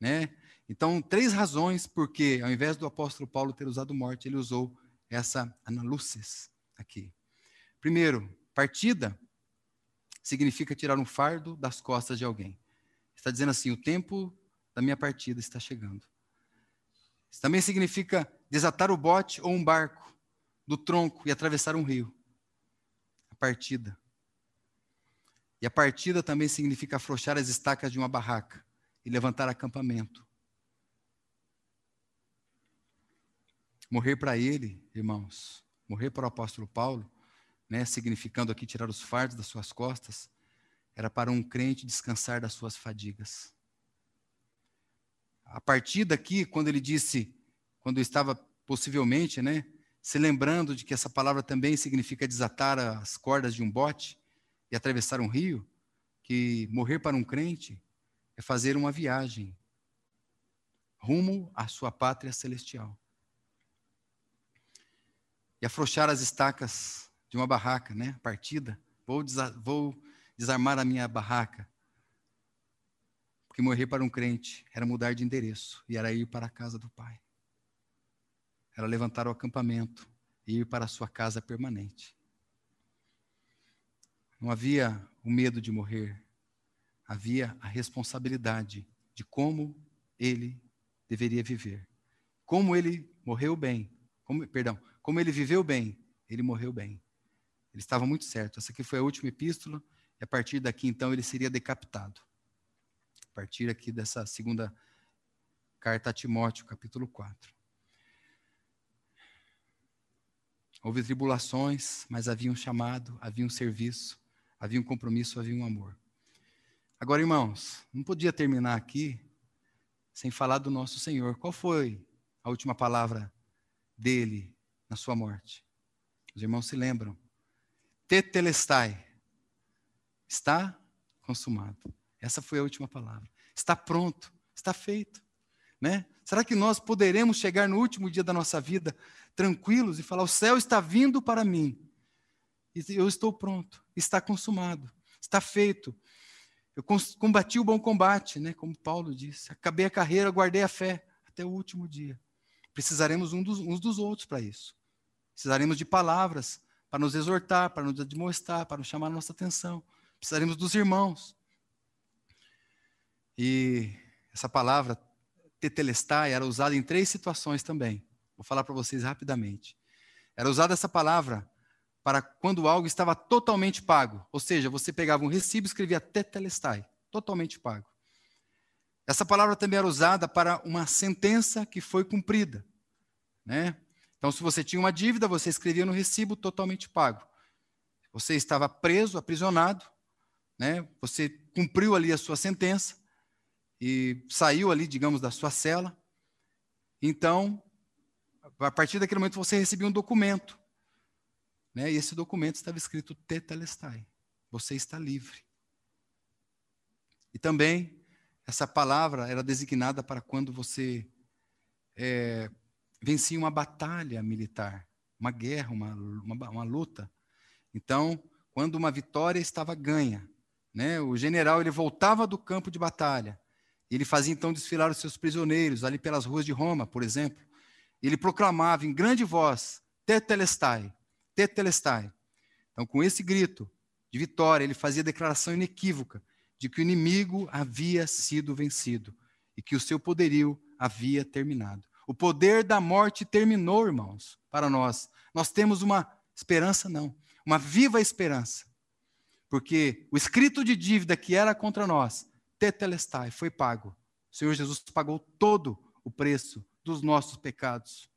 né? Então, três razões porque, ao invés do apóstolo Paulo ter usado morte, ele usou essa analuces aqui. Primeiro, partida significa tirar um fardo das costas de alguém. Está dizendo assim: o tempo da minha partida está chegando. Isso também significa desatar o bote ou um barco do tronco e atravessar um rio. A partida. E a partida também significa afrouxar as estacas de uma barraca e levantar acampamento. Morrer para ele, irmãos, morrer para o apóstolo Paulo, né, significando aqui tirar os fardos das suas costas, era para um crente descansar das suas fadigas. A partir daqui, quando ele disse, quando estava possivelmente, né, se lembrando de que essa palavra também significa desatar as cordas de um bote e atravessar um rio, que morrer para um crente é fazer uma viagem rumo à sua pátria celestial e afrouxar as estacas de uma barraca, né? Partida. Vou, desa vou desarmar a minha barraca. Porque morrer para um crente era mudar de endereço e era ir para a casa do Pai. Era levantar o acampamento e ir para a sua casa permanente. Não havia o medo de morrer, havia a responsabilidade de como ele deveria viver. Como ele morreu bem, como, perdão, como ele viveu bem, ele morreu bem. Ele estava muito certo. Essa aqui foi a última epístola, e a partir daqui, então, ele seria decapitado. A partir aqui dessa segunda carta a Timóteo, capítulo 4. Houve tribulações, mas havia um chamado, havia um serviço, havia um compromisso, havia um amor. Agora, irmãos, não podia terminar aqui sem falar do nosso Senhor. Qual foi a última palavra dele na sua morte. Os irmãos se lembram. Tetelestai. Está consumado. Essa foi a última palavra. Está pronto, está feito. Né? Será que nós poderemos chegar no último dia da nossa vida tranquilos e falar: o céu está vindo para mim, eu estou pronto, está consumado, está feito. Eu combati o bom combate, né? como Paulo disse. Acabei a carreira, guardei a fé até o último dia. Precisaremos dos, uns dos outros para isso. Precisaremos de palavras para nos exortar, para nos demonstrar, para nos chamar a nossa atenção. Precisaremos dos irmãos. E essa palavra, tetelestai, era usada em três situações também. Vou falar para vocês rapidamente. Era usada essa palavra para quando algo estava totalmente pago. Ou seja, você pegava um recibo e escrevia tetelestai, totalmente pago. Essa palavra também era usada para uma sentença que foi cumprida. Né? Então, se você tinha uma dívida, você escrevia no recibo totalmente pago. Você estava preso, aprisionado, né? Você cumpriu ali a sua sentença e saiu ali, digamos, da sua cela. Então, a partir daquele momento você recebia um documento, né? E esse documento estava escrito Tetelestai. Você está livre. E também essa palavra era designada para quando você é, vencia uma batalha militar, uma guerra, uma, uma, uma luta. Então, quando uma vitória estava ganha, né, o general ele voltava do campo de batalha, ele fazia então desfilar os seus prisioneiros ali pelas ruas de Roma, por exemplo. Ele proclamava em grande voz: Tetelestai, Tetelestai. Então, com esse grito de vitória, ele fazia declaração inequívoca de que o inimigo havia sido vencido e que o seu poderio havia terminado. O poder da morte terminou, irmãos, para nós. Nós temos uma esperança, não, uma viva esperança. Porque o escrito de dívida que era contra nós, tetelestai, foi pago. O Senhor Jesus pagou todo o preço dos nossos pecados,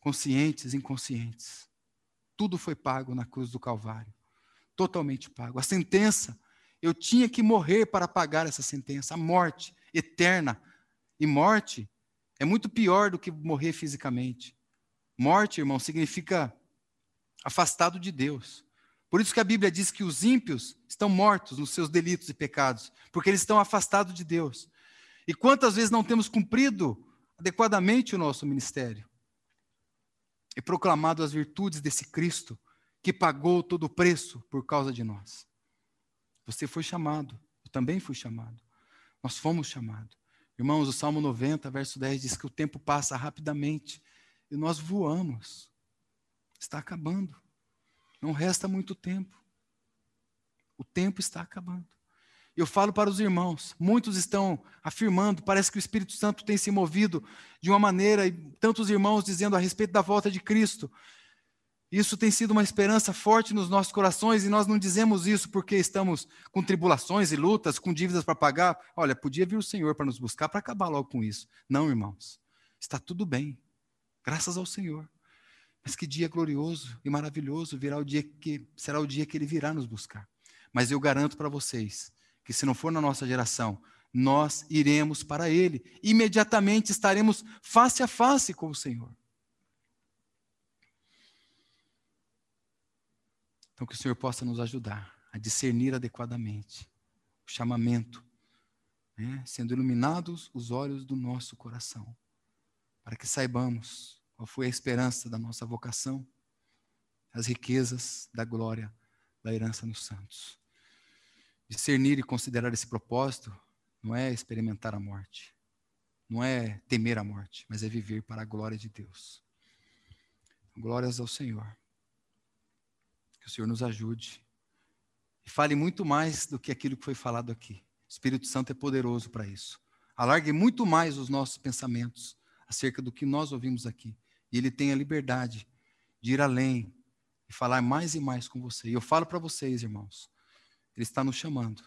conscientes e inconscientes. Tudo foi pago na cruz do Calvário, totalmente pago. A sentença, eu tinha que morrer para pagar essa sentença, a morte eterna. E morte é muito pior do que morrer fisicamente. Morte, irmão, significa afastado de Deus. Por isso que a Bíblia diz que os ímpios estão mortos nos seus delitos e pecados, porque eles estão afastados de Deus. E quantas vezes não temos cumprido adequadamente o nosso ministério e proclamado as virtudes desse Cristo que pagou todo o preço por causa de nós? Você foi chamado, eu também fui chamado. Nós fomos chamados. Irmãos, o Salmo 90, verso 10 diz que o tempo passa rapidamente e nós voamos. Está acabando. Não resta muito tempo. O tempo está acabando. Eu falo para os irmãos, muitos estão afirmando, parece que o Espírito Santo tem se movido de uma maneira, e tantos irmãos dizendo a respeito da volta de Cristo. Isso tem sido uma esperança forte nos nossos corações e nós não dizemos isso porque estamos com tribulações e lutas, com dívidas para pagar. Olha, podia vir o Senhor para nos buscar para acabar logo com isso. Não, irmãos. Está tudo bem. Graças ao Senhor. Mas que dia glorioso e maravilhoso virá o dia que será o dia que ele virá nos buscar. Mas eu garanto para vocês que se não for na nossa geração, nós iremos para ele. Imediatamente estaremos face a face com o Senhor. Então, que o Senhor possa nos ajudar a discernir adequadamente o chamamento, né? sendo iluminados os olhos do nosso coração, para que saibamos qual foi a esperança da nossa vocação, as riquezas da glória da herança nos santos. Discernir e considerar esse propósito não é experimentar a morte, não é temer a morte, mas é viver para a glória de Deus. Glórias ao Senhor. Que o Senhor nos ajude. E fale muito mais do que aquilo que foi falado aqui. O Espírito Santo é poderoso para isso. Alargue muito mais os nossos pensamentos acerca do que nós ouvimos aqui. E Ele tem a liberdade de ir além e falar mais e mais com você. E eu falo para vocês, irmãos, Ele está nos chamando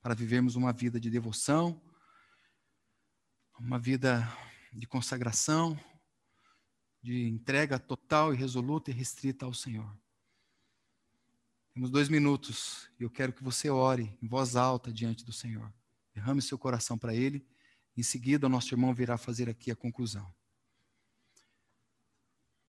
para vivermos uma vida de devoção, uma vida de consagração, de entrega total e resoluta e restrita ao Senhor. Temos dois minutos e eu quero que você ore em voz alta diante do Senhor. Derrame seu coração para Ele. Em seguida, o nosso irmão virá fazer aqui a conclusão.